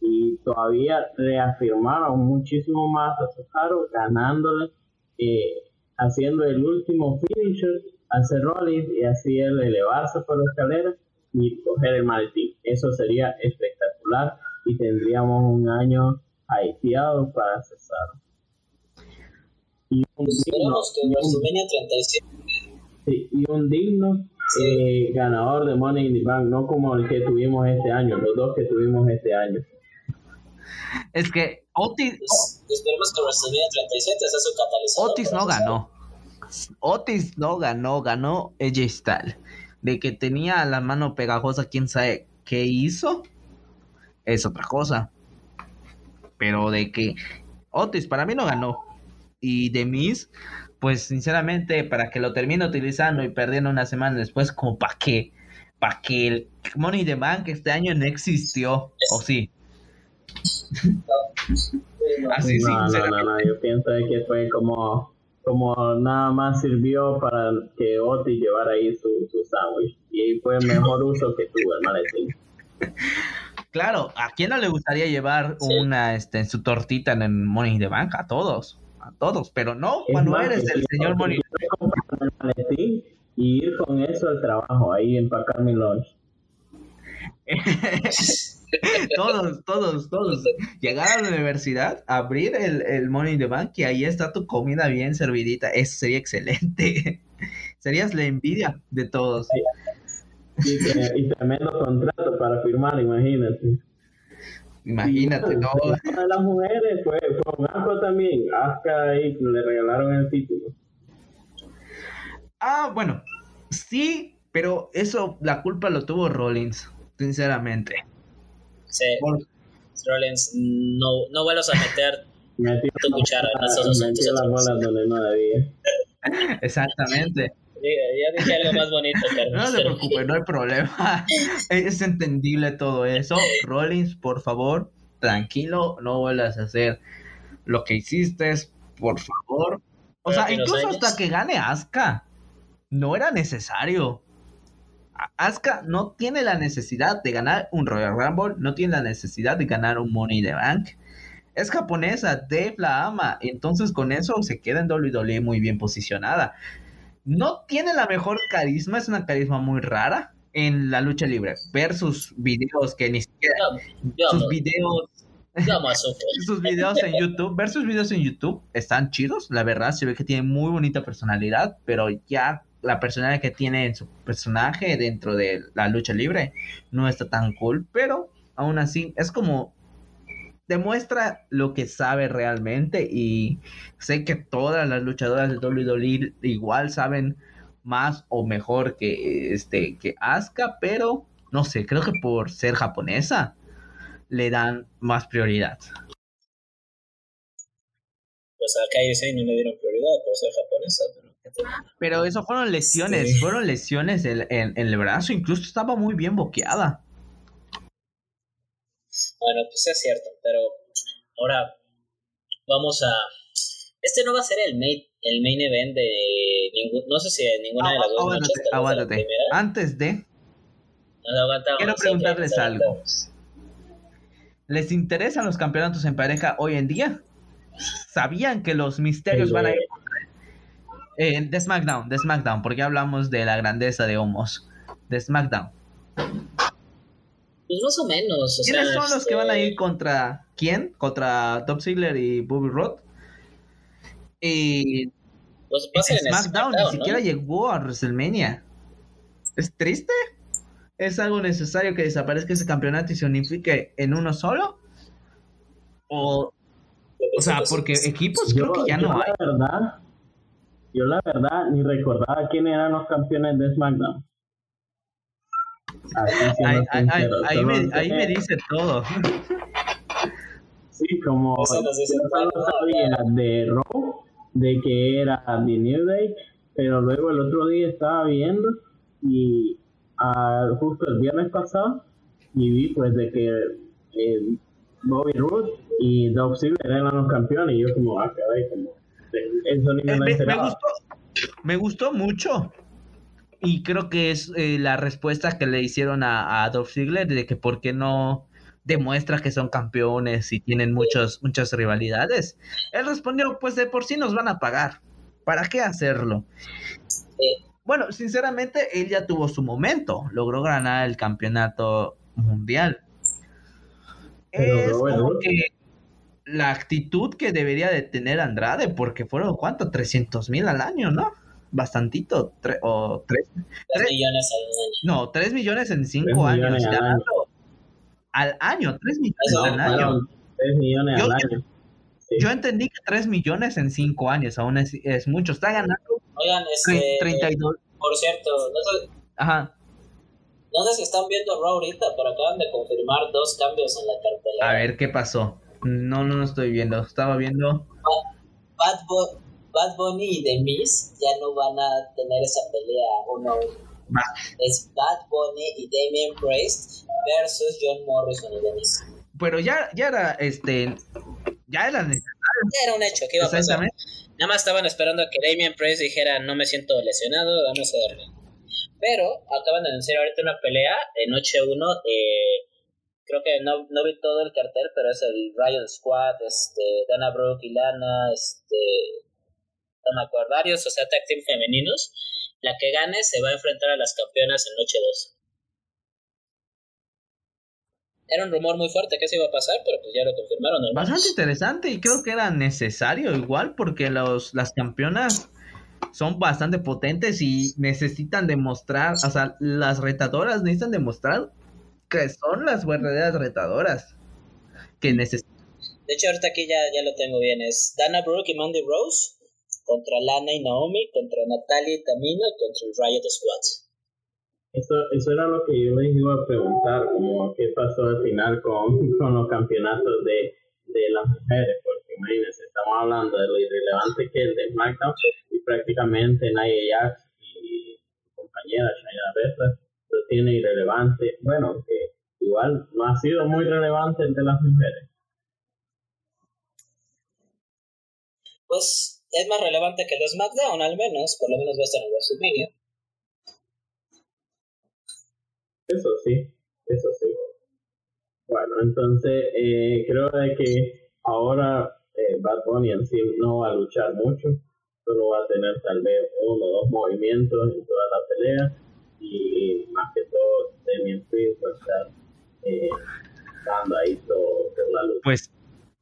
y todavía reafirmaron muchísimo más a Cesaro ganándole, eh, haciendo el último finisher hacer Rollins y así él elevarse por la escalera y coger el maletín. Eso sería espectacular y tendríamos un año haitiado para Cesaro. Y un Esperemos que digno- y un- WrestleMania 37 Sí, y un digno eh, ganador de Money in the Bank, no como el que tuvimos este año, los dos que tuvimos este año. Es que Otis, esperemos que WrestleMania 37 sea su catalizador. Otis no ganó. Otis no ganó, ganó AJ Styles. De que tenía la mano pegajosa, quién sabe qué hizo, es otra cosa. Pero de que Otis para mí no ganó. Y de Miz, pues sinceramente, para que lo termine utilizando y perdiendo una semana después, como para qué, para que el Money the Bank este año no existió, o sí. Así no, no, no, sinceramente. no, yo pienso de que fue como, como nada más sirvió para que Oti llevara ahí su, su sándwich. Y ahí fue el mejor uso que tuvo el maletín. Claro, ¿a quién no le gustaría llevar Sí. una, este, su tortita en el Money the Bank? A todos, a todos, pero no Es cuando más, eres el señor maletín y ir con eso al trabajo, ahí empacar mi lunch. todos, todos, todos. Llegar a la universidad, abrir el, el Money in the Bank y ahí está tu comida bien servidita. Eso sería excelente. Serías la envidia de todos. Y, y tremendo contrato para firmar, imagínate. Imagínate, ¿no? De las mujeres fue con Asuka también. Asuka ahí le regalaron el título. Ah, bueno, sí, pero eso, la culpa lo tuvo Rollins, sinceramente. Sí, Por- Rollins, no, no vuelvas a meter tu cuchara en esos asuntos. Exactamente. Ya, ya dije algo más bonito, Carlos. No se preocupe, no hay problema. Es entendible todo eso. Rollins, por favor, tranquilo, no vuelvas a hacer lo que hiciste, por favor. O sea, Pero incluso hasta que gane Asuka, no era necesario. Asuka no tiene la necesidad de ganar un Royal Rumble, no tiene la necesidad de ganar un Money in the Bank. Es japonesa, Dave la ama, entonces con eso se queda en WWE muy bien posicionada. No tiene la mejor carisma, es una carisma muy rara en la lucha libre. Ver sus videos que ni siquiera. Yo, yo Sus videos. yo. Sus videos en YouTube. Ver sus videos en YouTube están chidos, la verdad. Se ve que tiene muy bonita personalidad, pero ya la personalidad que tiene en su personaje dentro de la lucha libre no está tan cool. Pero aún así, es como. Demuestra lo que sabe realmente y sé que todas las luchadoras de WWE igual saben más o mejor que este que Asuka, pero no sé, creo que por ser japonesa le dan más prioridad. Pues a Kairi no le dieron prioridad por ser japonesa, pero ¿qué te- Pero eso fueron lesiones, Sí. fueron lesiones en, en- en el brazo, incluso estaba muy bien boqueada. Bueno, pues es cierto, pero ahora vamos a... Este no va a ser el main, el main event de ningún... No sé si de ninguna de las dos Aguántate, noches. la aguántate. Antes de, Quiero preguntarles algo. ¿les interesan los campeonatos en pareja hoy en día? ¿Sabían que los misterios van a ir eh, de SmackDown, de SmackDown, porque hablamos de la grandeza de Homos, de SmackDown? Pues más o menos. O ¿Quiénes sea, son los que este, van a ir contra quién? Contra Top Ziggler y Bobby Roode. Y Pues en SmackDown, ni ¿no? siquiera llegó a WrestleMania. ¿Es triste? ¿Es algo necesario que desaparezca ese campeonato y se unifique en uno solo? O, o sea, porque equipos creo que ya no hay. la verdad, yo la verdad ni recordaba quién eran los campeones de SmackDown. Ahí, ahí- me, ahí me dice todo. Sí, como Eso nos dice yo solo sabía de Raw, de que era The New Day, pero luego el otro día estaba viendo y ah, justo el viernes pasado y vi pues de que eh, Bobby Roode y Dolph Ziggler eran los campeones y yo como ah caray como eso ni me Eh, lo me, me esperaba. gustó, me gustó mucho. Y creo que es eh, la respuesta que le hicieron a, a Dolph Ziggler de que por qué no demuestra que son campeones y tienen muchos, muchas rivalidades. Él respondió, pues de por sí nos van a pagar. ¿Para qué hacerlo? Bueno, sinceramente, él ya tuvo su momento. Logró ganar el campeonato mundial. Pero es como que la actitud que debería de tener Andrade, porque fueron, ¿cuánto? 300 mil al año, ¿no? Bastantito. Tre- o tres, tres Tres- millones al año. no, 3 millones en 5 Tres años. al año, 3 millones al año. 3 millones Yo- al año. Sí. Yo entendí que 3 millones en 5 años, aún es, es mucho. Está ganando Oigan, tre- este... 32. Por cierto, no sé- Ajá. No sé si están viendo Raw ahorita, pero acaban de confirmar dos cambios en la cartelera. A ver qué pasó. No, no lo estoy viendo. Estaba viendo. Bad, Bo- Bad Bunny y The Miz ya no van a tener esa pelea uno a uno. Es Bad Bunny y Damien Priest versus John Morrison y The Miz. Pero ya, ya era, este, ya era necesario. Ya era un hecho que iba a pasar. Nada más estaban esperando a que Damien Priest dijera no me siento lesionado, vamos a darle. Pero acaban de anunciar ahorita una pelea en noche 1. Eh, creo que no, no vi todo el cartel, pero es el Riot Squad, este, Dana Brooke y Lana, este, acuerdo, varios, o sea, tag team femeninos. La que gane se va a enfrentar a las campeonas en noche 2. Era un rumor muy fuerte que se iba a pasar, pero pues ya lo confirmaron. Bastante interesante y creo que era necesario igual porque los, las campeonas son bastante potentes y necesitan demostrar, o sea, las retadoras necesitan demostrar que son las verdaderas retadoras que necesitan. De hecho, ahorita aquí ya, ya lo tengo bien. Es Dana Brooke y Mandy Rose contra Lana y Naomi, contra Natalia y Tamina, contra el Riot Squad. Eso, eso era lo que yo les iba a preguntar, como qué pasó al final con, con los campeonatos de, de las mujeres, porque imagínense, estamos hablando de lo irrelevante que es de SmackDown y prácticamente Nia Jax y su compañera Shayna Baszler lo tiene irrelevante, bueno, que igual no ha sido muy relevante el de las mujeres. Pues es más relevante que los SmackDown, al menos. Por lo menos va a estar en WrestleMania. Eso sí, eso sí. Bueno, entonces eh, creo de que ahora eh, Bad Bunny en sí no va a luchar mucho, solo va a tener tal vez uno o dos movimientos en toda la pelea y más que todo Damien Priest va a estar eh, dando ahí todo por la lucha. Pues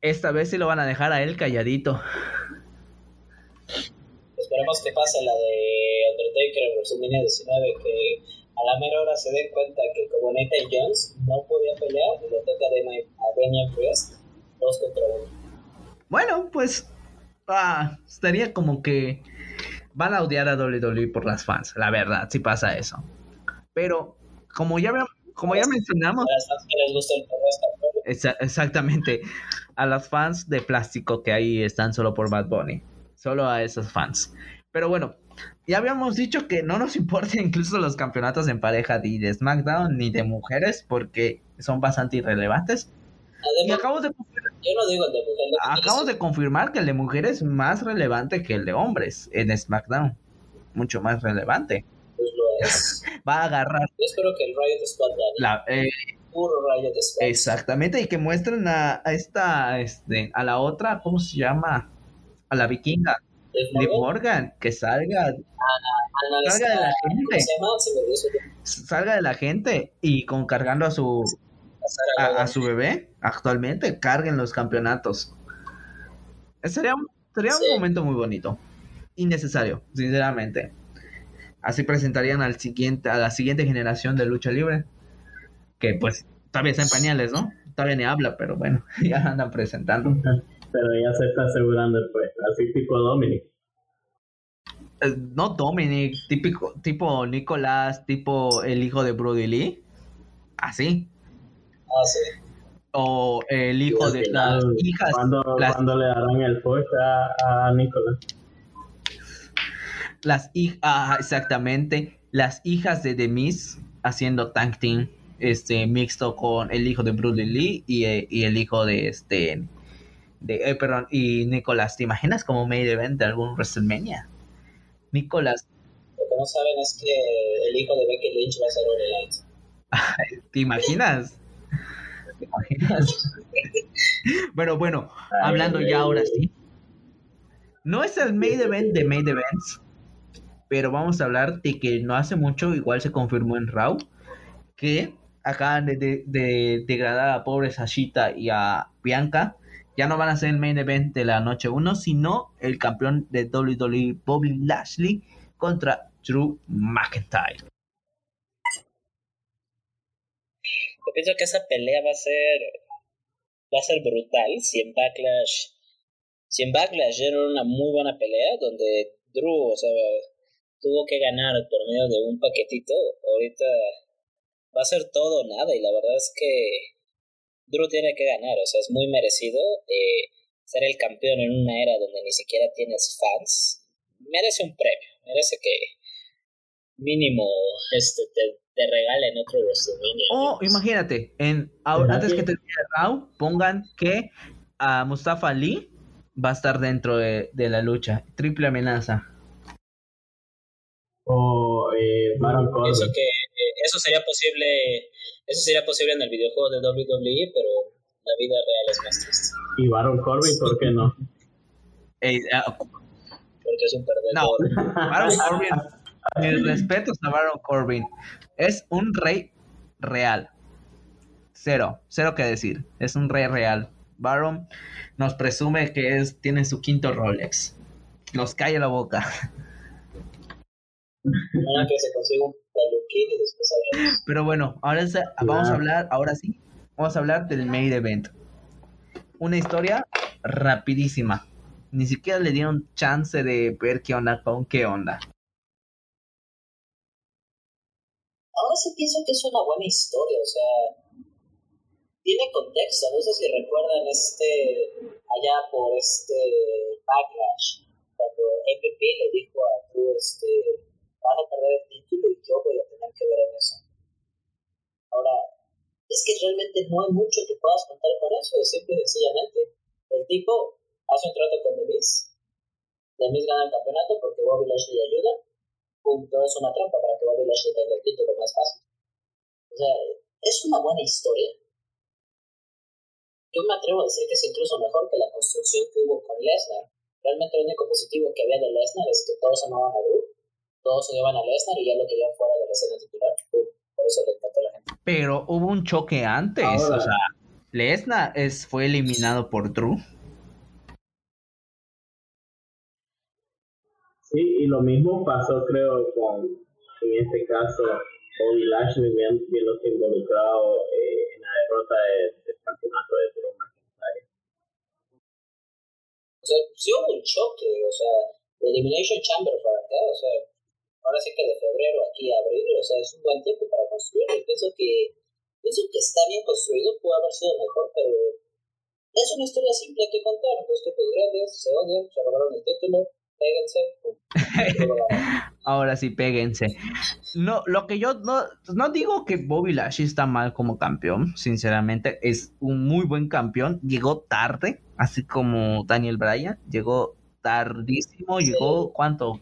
esta vez sí lo van a dejar a él calladito. Esperemos que pase la de Undertaker en WrestleMania 19, que a la mera hora se den cuenta que como Nathan Jones no podía pelear y le toca a Damien Priest dos contra uno. Bueno, pues ah, estaría como que van a odiar a WWE por las fans, la verdad, si pasa eso. Pero como ya como ya mencionamos, A las fans que les gusta el perro exa- exactamente a las fans de plástico que ahí están solo por Bad Bunny, solo a esos fans. Pero bueno, ya habíamos dicho que no nos importa incluso los campeonatos en pareja ni de SmackDown ni de mujeres porque son bastante irrelevantes. Y acabo de yo no digo el de mujer, lo que Acabo quiero de confirmar que el de mujeres es más relevante que el de hombres en SmackDown. Mucho más relevante. pues lo es. Va a agarrar Yo espero que el Riot Squad la... eh, Puro Riot Squad. exactamente, y que muestren a, a esta, este, a la otra, ¿cómo se llama? A la vikinga, Liv Morgan, que salga, Ana- salga de la ¿Cómo gente. salga de la gente y con cargando a su, a, su bebé actualmente, carguen los campeonatos. Sería, un- sería Sí. un momento muy bonito. Innecesario, sinceramente. Así presentarían al siguiente, a la siguiente generación de lucha libre. Que pues todavía está en pañales, ¿no? Todavía ni habla, pero bueno, ya andan presentando. Pero ya se está asegurando el puesto, así tipo Dominic. Eh, No Dominic, típico, tipo Nicolás, tipo el hijo de Brody Lee. Así. Ah, sí. O el hijo de final, las hijas. ¿Cuándo, las- cuándo le darán el puesto a, a Nicolás? Las hijas, exactamente, las hijas de The Miz haciendo tag team, este, mixto con el hijo de Brody Lee y, eh, y el hijo de este, de, eh, perdón, y Nicolás, ¿te imaginas como main event de algún WrestleMania? Nicolás, Lo que no saben es que el hijo de Becky Lynch va a ser Ori Light. ¿te imaginas? ¿Te imaginas? bueno, bueno, Ay, hablando ya ahora sí. No es el main event de main events, pero vamos a hablar de que no hace mucho, igual se confirmó en Raw, que acaban de, de- de degradar a pobre Sashita y a Bianca. Ya no van a ser el main event de la noche 1, sino el campeón de WWE Bobby Lashley contra Drew McIntyre. Yo pienso que esa pelea va a ser va a ser brutal si en Backlash si en Backlash era una muy buena pelea donde Drew o sea tuvo que ganar por medio de un paquetito ahorita va a ser todo o nada y la verdad es que Drew tiene que ganar, o sea, es muy merecido eh, ser el campeón en una era donde ni siquiera tienes fans. Merece un premio, merece que mínimo este te, te regalen otro WrestleMania. O imagínate, en, ahora, antes que termine Raw, pongan que a Mustafa Ali va a estar dentro de, de la lucha. Triple amenaza. O eh, Baron Corbin. Pienso que eh, eso sería posible, eso sería posible en el videojuego de WWE, pero la vida real es más triste. Y Baron Corbin, ¿por qué no? Ah, Porque es un no, perdedor. Baron Corbin, mis respetos a Baron Corbin. Es un rey real. Cero, cero que decir. Es un rey real. Baron nos presume que es, tiene su quinto Rolex. Nos calla la boca. Que se consiga un después hablamos. Pero bueno, ahora vamos a hablar, ahora sí, vamos a hablar del main event. Una historia rapidísima. Ni siquiera le dieron chance de ver qué onda con qué onda. Ahora sí pienso que es una buena historia, o sea, tiene contexto. No sé si recuerdan este, allá por este Backlash, cuando MVP le dijo a Drew, este, vas a perder el título y yo voy a tener que ver en eso. Ahora, es que realmente no hay mucho que puedas contar con eso, es simple y sencillamente. El tipo hace un trato con The Miz gana el campeonato porque Bobby Lashley le ayuda, pum, todo es una trampa para que Bobby Lashley tenga el título más fácil. O sea, es una buena historia. Yo me atrevo a decir que es incluso mejor que la construcción que hubo con Lesnar. Realmente lo único positivo que había de Lesnar es que todos amaban a Drew, todos odiaban a Lesnar y ya lo querían fuera de la escena titular. Por eso le encantó a la gente. Pero hubo un choque antes, Ahora. o sea, Lesnar es, fue eliminado por Drew. Sí, y lo mismo pasó, creo, con, en este caso, Bobby Lashley viéndose involucrado eh, en la derrota de- del campeonato de Drew McIntyre. O sea, sí hubo un choque, o sea, de Elimination Chamber para acá, o sea, ahora sí que de febrero aquí a abril, o sea, es un buen tiempo para construirlo. Y pienso que, pienso que está bien construido, pudo haber sido mejor, pero es una historia simple que contar. Dos tipos grandes, se odian, se robaron el título, péguense. Ahora sí, péguense. No, lo que yo no, no digo que Bobby Lashley está mal como campeón, sinceramente, es un muy buen campeón. Llegó tarde, así como Daniel Bryan, llegó tardísimo, llegó, ¿cuánto?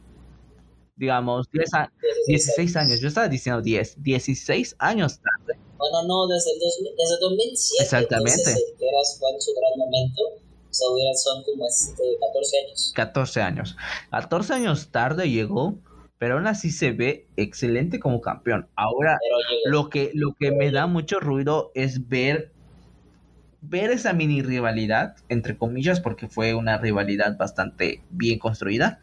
Digamos, 10 a- 16 años, yo estaba diciendo 10, 16 años tarde. Bueno, no, desde el, 2000 desde el 2007, Exactamente. entonces, que era fue en su gran momento, o sea, hubieran son como este, 14 años. 14 años. 14 años tarde llegó, pero aún así se ve excelente como campeón. Ahora, lo que, lo que me da mucho ruido es ver, ver esa mini rivalidad, entre comillas, porque fue una rivalidad bastante bien construida,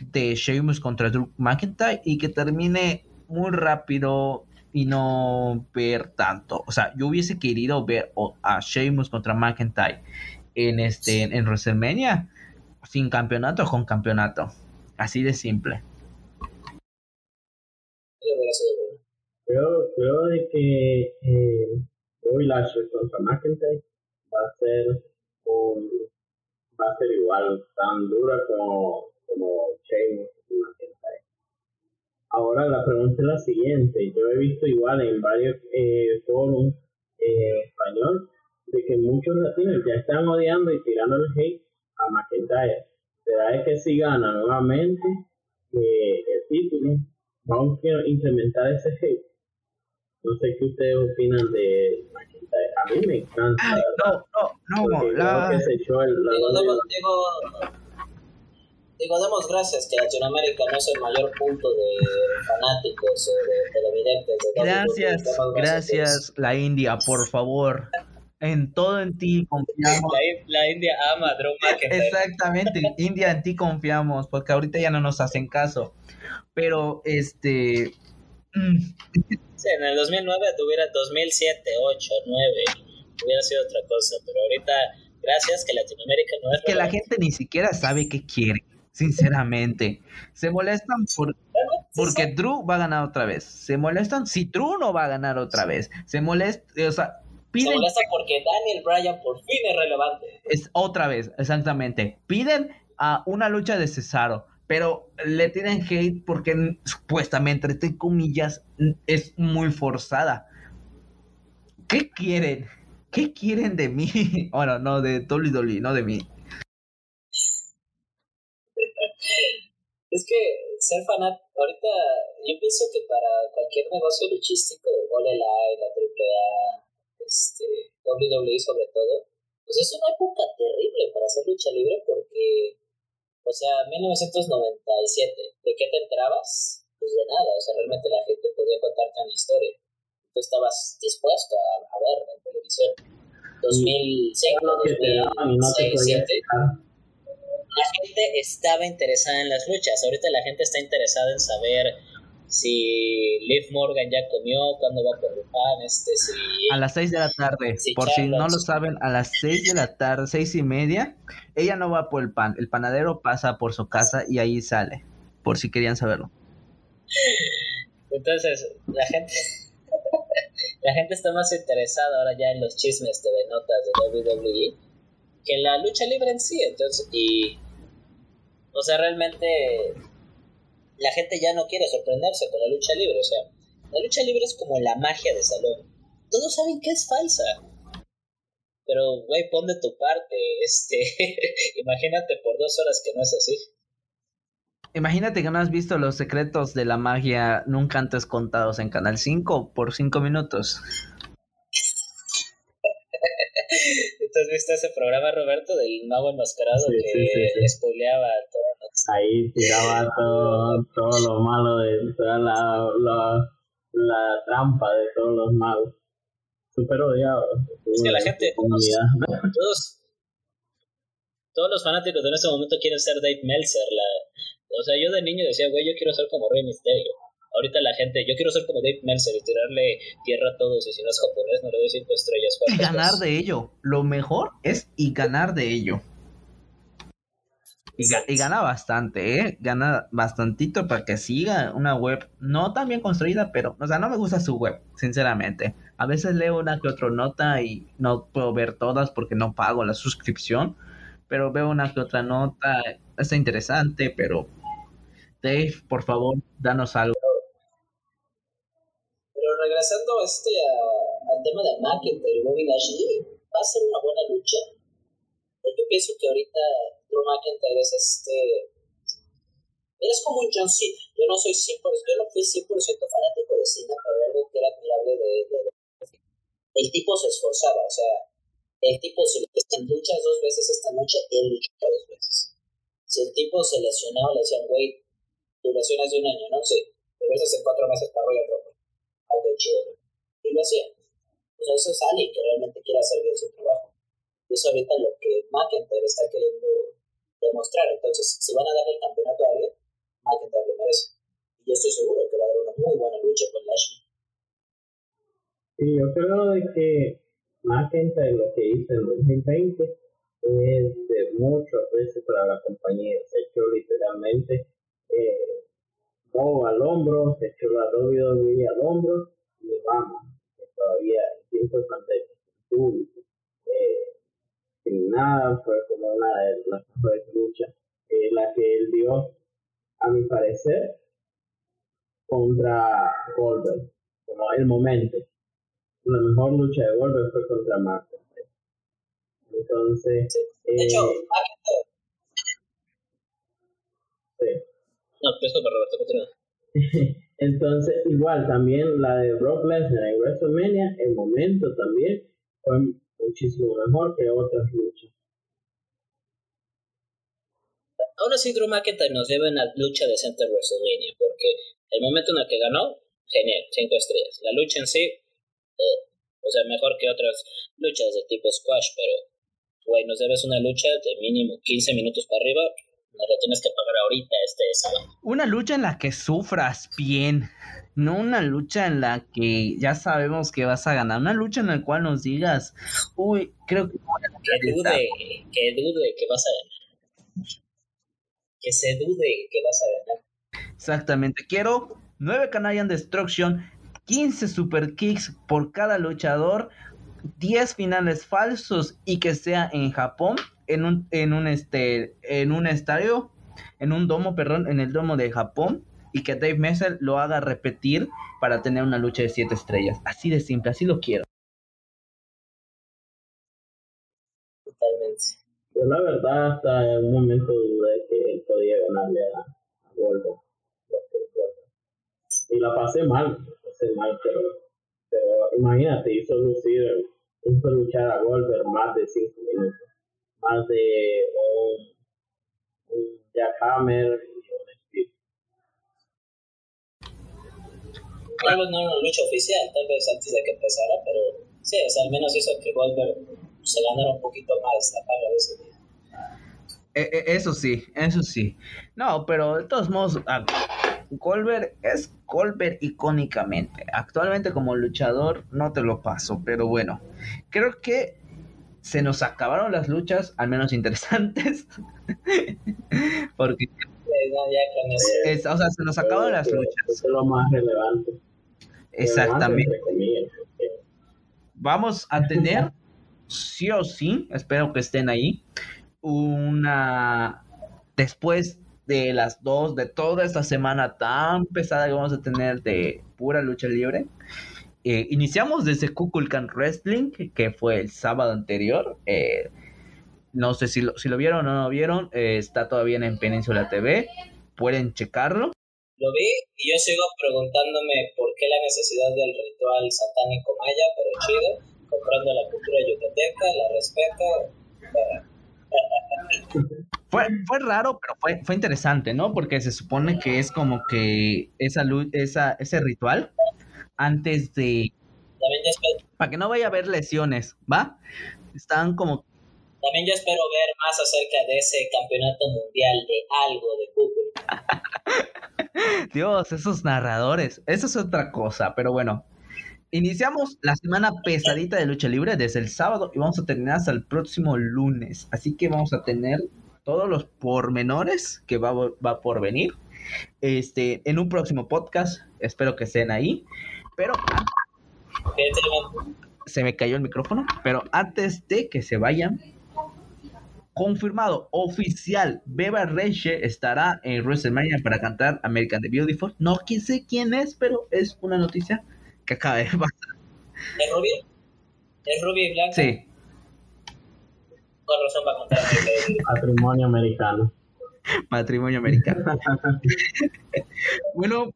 de Sheamus contra Drew McIntyre y que termine muy rápido y no ver tanto. O sea, yo hubiese querido ver a Sheamus contra McIntyre en este en WrestleMania sin campeonato o con campeonato. Así de simple. Creo, creo de que eh, Bobby Lashley contra McIntyre va a ser un, va a ser igual, tan dura como, como Sheamus y McIntyre. Ahora la pregunta es la siguiente, yo he visto igual en varios eh, foros eh, español de que muchos latinos ya están odiando y tirando el hate a McIntyre. ¿Será que si gana nuevamente eh, el título, vamos a incrementar ese hate? No sé qué ustedes opinan de McIntyre. A mí me encanta. Ay, no, no, no, la- que se echó el, la Digo, digo, digo, demos gracias que Latinoamérica no es el mayor punto de fanáticos o de televidentes. De Gracias. Demos gracias la India, por favor. En todo en ti confiamos. La, In- la India ama Drew. Exactamente, India, en ti confiamos, porque ahorita ya no nos hacen caso. Pero, este... mm, Sí, en el 2009 tuviera 2007, 8, 9, hubiera sido otra cosa, pero ahorita, gracias que Latinoamérica no es que la gente ni siquiera sabe qué quiere, sinceramente. Se molestan por... Porque Drew va a ganar otra vez. ¿Se molestan? Si Drew no va a ganar otra vez. Se molesta, o sea, piden... Se molesta porque Daniel Bryan por fin es relevante. Es otra vez, exactamente. Piden a una lucha de Cesaro, pero le tienen hate porque supuestamente, entre comillas, es muy forzada. ¿Qué quieren? ¿Qué quieren de mí? Bueno, no, de Dolly no de mí. Es que ser fanat, ahorita yo pienso que para cualquier negocio luchístico, Ole la AAA, este, WWE sobre todo, pues es una época terrible para hacer lucha libre porque, o sea, 1997, ¿de qué te enterabas? Pues de nada, o sea, realmente la gente podía contarte una historia. Tú estabas dispuesto a, a ver en televisión. 2005, 2006, 2007 la gente estaba interesada en las luchas. Ahorita la gente está interesada en saber si Liv Morgan ya comió, cuándo va por el pan, este, si... A las 6 de la tarde, por si no lo saben, a las 6 de la tarde, seis y media, ella no va por el pan, el panadero pasa por su casa y ahí sale, por si querían saberlo. Entonces, la gente... la gente está más interesada ahora ya en los chismes de notas de WWE que en la lucha libre en sí, entonces, y o sea, realmente la gente ya no quiere sorprenderse con la lucha libre. O sea, la lucha libre es como la magia de salón. Todos saben que es falsa. Pero, güey, pon de tu parte. Este, imagínate por dos horas que no es así. Imagínate que no has visto los secretos de la magia nunca antes contados en Canal 5 por 5 minutos. has visto ese programa, Roberto, del mago enmascarado que spoileaba todo? Ahí tiraba todo, todo lo malo de toda la, la, trampa de todos los magos. Súper odiado. Es que la gente, todos, todos los fanáticos en ese momento quieren ser Dave Meltzer. La, o sea, yo de niño decía, güey, yo quiero ser como Rey Misterio ahorita la gente, yo quiero ser como Dave Meltzer y tirarle tierra a todos y si no es japonés no le doy cinco estrellas. Y ganar de ello. Lo mejor es y ganar de ello. Y, gana bastante, ¿eh? Gana bastantito para que siga una web no tan bien construida, pero, o sea, no me gusta su web, sinceramente. A veces leo una que otra nota y no puedo ver todas porque no pago la suscripción, pero veo una que otra nota, está interesante, pero Dave, por favor, danos algo regresando este al tema de McIntyre y Bobby Lashley, va a ser una buena lucha. Pues yo pienso que ahorita Drew McIntyre es este. Eres como un John Cena. Yo no soy 100%, yo no fui 100% fanático de Cena, pero algo que era admirable de, de, El tipo se esforzaba, o sea, el tipo se luchas dos veces esta noche, él luchó dos veces. Si el tipo se lesionaba, le decían, güey, tu lesión es de un año, ¿no? Sí, regresas en cuatro meses para Royal Rumble aunque chido. Y lo hacía. O sea, eso es alguien que realmente quiere hacer bien su trabajo. Y eso ahorita lo que McIntyre está queriendo demostrar. Entonces, si van a darle el campeonato a alguien, McIntyre lo merece. Y yo estoy seguro que va a dar una muy buena lucha con Lashley. Sí, yo creo de que McIntyre lo que hizo en 2020 es de mucho aprecio para la compañía. Se echó literalmente eh, al hombro, se echó la WWE al hombro y vamos, que todavía en tiempo de pandemia, público, eh, sin nada, fue como una de las mejores luchas, eh, la que él dio, a mi parecer, contra Goldberg, como el momento. La mejor lucha de Goldberg fue contra Martin. Entonces, de hecho, eh, sí. No, para Roberto, Entonces, igual también la de Brock Lesnar en WrestleMania, el momento también fue muchísimo mejor que otras luchas. Aún así, Drew McIntyre nos lleva una lucha decente en WrestleMania, porque el momento en el que ganó, genial, cinco estrellas. La lucha en sí, eh, o sea, mejor que otras luchas de tipo squash, pero, güey, nos debes una lucha de mínimo 15 minutos para arriba, no lo tienes que pagar ahorita este sábado. Una lucha en la que sufras bien. No una lucha en la que ya sabemos que vas a ganar. Una lucha en la cual nos digas, uy, creo que... Que dude, que dude que vas a ganar. Que se dude que vas a ganar. Exactamente. Quiero 9 Canadian Destruction, 15 Super Kicks por cada luchador, 10 finales falsos y que sea en Japón, en un, en un, este, en un estadio, en un domo, perdón, en el domo de Japón y que Dave Messer lo haga repetir para tener una lucha de 7 estrellas. Así de simple, así lo quiero. Totalmente. Yo la verdad hasta en un momento dudé que podía ganarle a, a Volvo. Y la pasé mal, la pasé mal, pero, pero imagínate, hizo lucir, hizo luchar a Goldberg más de 5 minutos, más de un, un Jackhammer y un Speed. Tal vez no era una lucha oficial, tal vez antes de que empezara, pero sí, o sea, al menos hizo que Goldberg se ganara un poquito más la paga de ese día. E- e- Eso sí, eso sí. No, pero de todos modos, ah, Goldberg es Goldberg icónicamente. Actualmente como luchador no te lo paso, pero bueno, creo que se nos acabaron las luchas, al menos interesantes. Porque, ya es- o sea, se nos acabaron las luchas. Eso es lo más relevante. Exactamente. Relevante, Vamos a tener, sí o sí, espero que estén ahí, una... Después de las dos, de toda esta semana tan pesada que vamos a tener de pura lucha libre, eh, iniciamos desde Kukulkan Wrestling, que fue el sábado anterior. eh, no sé si lo, si lo vieron o no lo vieron, eh, está todavía en Península TV, pueden checarlo. Lo vi y yo sigo preguntándome por qué la necesidad del ritual satánico maya, pero chido, comprando la cultura yucateca, la respeto. Fue, fue raro, pero fue, fue interesante, ¿no? Porque se supone que es como que esa, esa ese ritual antes de... También yo, espero, Para que no vaya a haber lesiones, ¿va? Están como... también yo espero ver más acerca de ese campeonato mundial de algo de fútbol. Dios, esos narradores. Eso es otra cosa, pero bueno. Iniciamos la semana pesadita de lucha libre desde el sábado y vamos a terminar hasta el próximo lunes. Así que vamos a tener todos los pormenores que va, va por venir. Este, en un próximo podcast, espero que estén ahí. Pero se me cayó el micrófono, pero antes de que se vayan, confirmado, oficial, Beba Reche estará en WrestleMania para cantar American the Beautiful. No quién sé quién es, pero es una noticia que acaba de pasar. ¿Es rubia? ¿Es rubia y blanca? Sí, Con razón va a contar Patrimonio americano. matrimonio americano. bueno,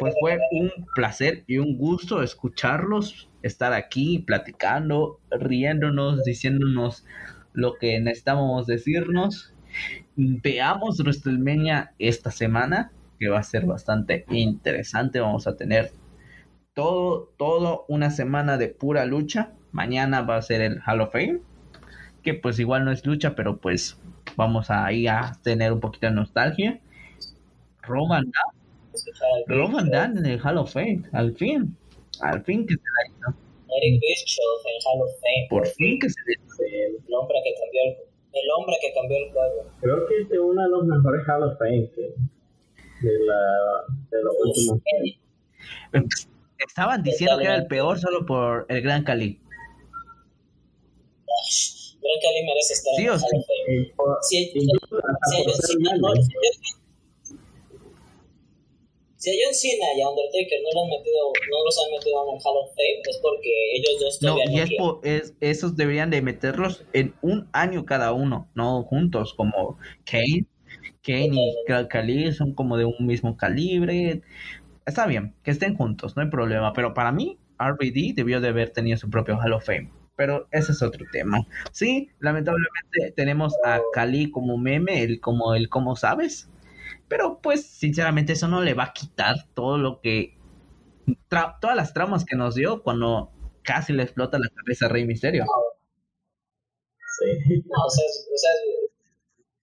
pues fue un placer y un gusto escucharlos, estar aquí platicando, riéndonos, diciéndonos lo que necesitábamos decirnos. Veamos WrestleMania esta semana, que va a ser bastante interesante. Vamos a tener todo, todo una semana de pura lucha. Mañana va a ser el Hall of Fame, que pues igual no es lucha, pero pues vamos a ir a tener un poquito de nostalgia. Roman Dan, escuchar al Roman Dan en el Hall of Fame, al fin, al fin que se la hizo, Eric Bischoff en Hall of Fame. por fin que se le hizo. Eh, El hombre que cambió el, el hombre que cambió el juego. creo que este es uno de los mejores Hall of Fame que- de, la, de los últimos tiempos. Estaban diciendo que era el peor solo por el Gran Cali. Creo que Ali merece estar Sí en el sí. Hall of Fame. Eh, Si, incluso hasta si a por John Cena y a Undertaker no, lo han metido, no los han metido en el Hall of Fame es porque ellos dos No, todavía y no es, quieren. po- es- esos deberían de meterlos en un año cada uno, no juntos, como Kane. Kane y Cali son como de un mismo calibre. Está bien, que estén juntos, no hay problema. Pero para mí, RBD debió de haber tenido su propio Hall of Fame. Pero ese es otro tema. Sí, lamentablemente tenemos a Cali como meme, el como el como sabes. Pero pues sinceramente eso no le va a quitar todo lo que... todas las tramas que nos dio cuando casi le explota la cabeza a Rey Misterio. Sí. No, o sea, o sea,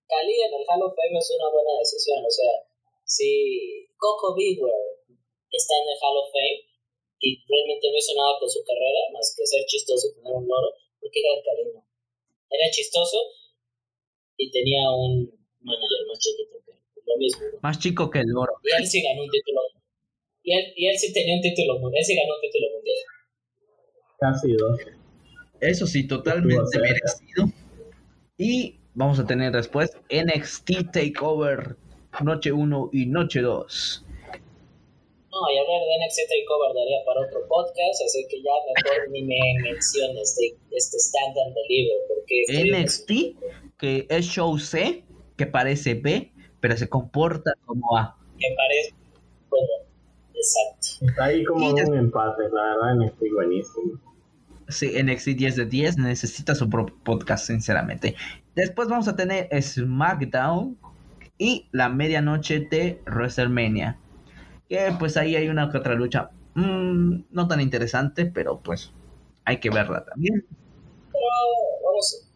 Cali en el Hall of Fame es una buena decisión. O sea, si Coco Beware está en el Hall of Fame y realmente no hizo nada con su carrera más que ser chistoso y tener un loro, ¿por qué Gran Cali no? Era chistoso y tenía un manager más chiquito que. Lo mismo. Más chico que el oro. Y él sí ganó un título. Y él, y él sí tenía un título mundial. Él sí ganó un título mundial. Casi dos. Eso sí, totalmente merecido. Y vamos a tener después NXT Takeover Noche 1 y Noche 2. No, y hablar de NXT Takeover daría para otro podcast, así que ya mejor ni me menciones de este stand and deliver, porque... NXT, que es show C, que parece B, pero se comporta como A. Que parece como... Exacto. Está ahí como un empate, la verdad, NXT buenísimo. Sí, NXT 10 de 10 necesita su propio podcast, sinceramente. Después vamos a tener SmackDown y la medianoche de WrestleMania. Que pues ahí hay una que otra lucha mmm, no tan interesante, pero pues hay que verla también. Pero vamos,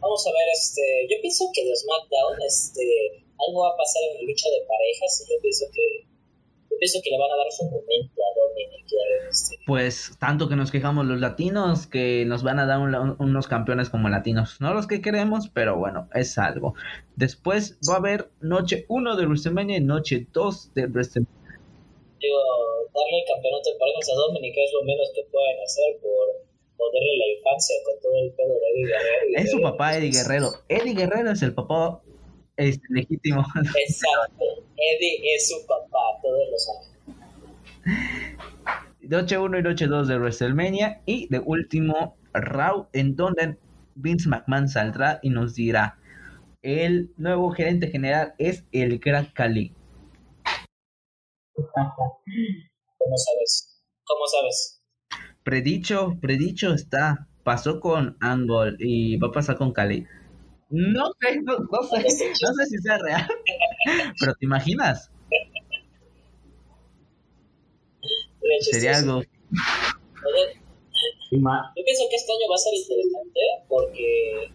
vamos a ver, este, yo pienso que de SmackDown, este, algo va a pasar en la lucha de parejas y yo pienso que yo pienso que le van a dar su momento a Dominic y a este. Pues tanto que nos quejamos los latinos que nos van a dar un, unos campeones como latinos. No los que queremos, pero bueno, es algo. Después va a haber noche 1 de WrestleMania y noche 2 de WrestleMania. Digo, darle el campeonato de parejas a Dominic es lo menos que pueden hacer por joderle la infancia con todo el pedo de Eddie Guerrero. Es su papá Eddie Guerrero. Eddie Guerrero es el papá es legítimo. Exacto. Eddie es su papá, todos lo saben. Noche 1 y noche 2 de WrestleMania y de último Raw en donde Vince McMahon saldrá y nos dirá el nuevo gerente general es el Gran Cali. ¿Cómo sabes? ¿Cómo sabes? Predicho, predicho está. Pasó con Angle y va a pasar con Cali. No sé, no, no sé, no sé si sea real. Pero te imaginas. Sería algo. Yo pienso que este año va a ser interesante porque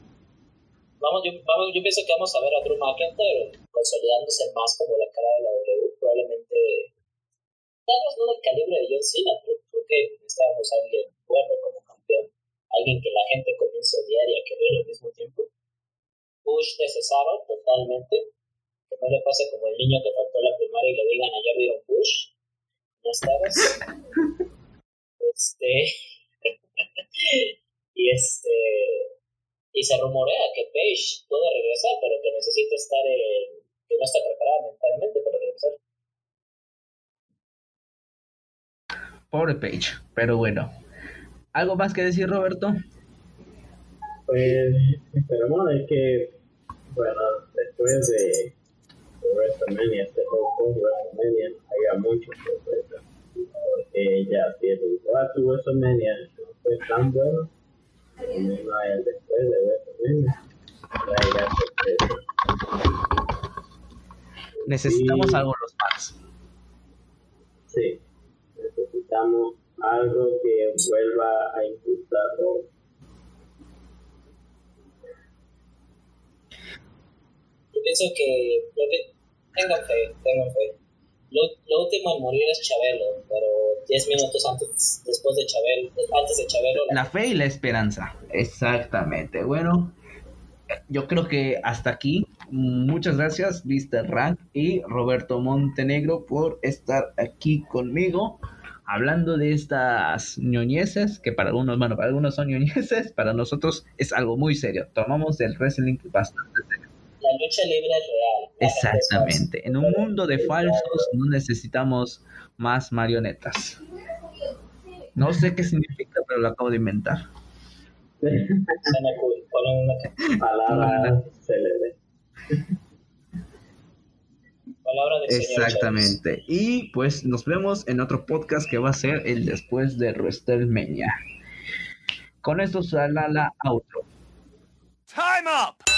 vamos yo, vamos, yo pienso que vamos a ver a Drew McIntyre consolidándose más como la cara de la W. Probablemente, tal vez no del calibre de John Cena, pero creo que necesitábamos a alguien bueno como campeón. Alguien que la gente comience a odiar y a querer al mismo tiempo. Bush de Cesaro, totalmente. Que no le pase como el niño que faltó la primaria y le digan ayer vieron Bush. No estabas. este. y este. Y se rumorea que Paige puede regresar, pero que necesita estar en. que no está preparada mentalmente para regresar. Pobre Paige, pero bueno. ¿Algo más que decir, Roberto? Pues esperemos de que, bueno, después de, de WrestleMania, este juego de WrestleMania, haya muchos sorpresas. Porque ya el debate WrestleMania no fue tan bueno, como no hay después de WrestleMania, traerá sorpresas. Necesitamos Sí. algo los fans. Sí, necesitamos algo que vuelva a impulsarlo. Yo pienso que. Lo que tengan fe, tengan fe. Lo, lo último en morir es Chabelo, pero 10 minutos antes, después de Chabelo, antes de Chabelo, La fe y la esperanza. Exactamente. Bueno, yo creo que hasta aquí. Muchas gracias, Mr. Rank y Roberto Montenegro, por estar aquí conmigo. Hablando de estas ñoñeces, que para algunos, bueno, para algunos son ñoñeces, para nosotros es algo muy serio. Tomamos el wrestling bastante serio. La lucha libre es real. Exactamente. En un mundo de falsos no necesitamos más marionetas. No sé qué significa, pero lo acabo de inventar. Suena cool. Ponle una Palabras célebres. palabra señor Exactamente. Y pues nos vemos en otro podcast que va a ser el después de WrestleMania. Con esto sale la outro. Time up!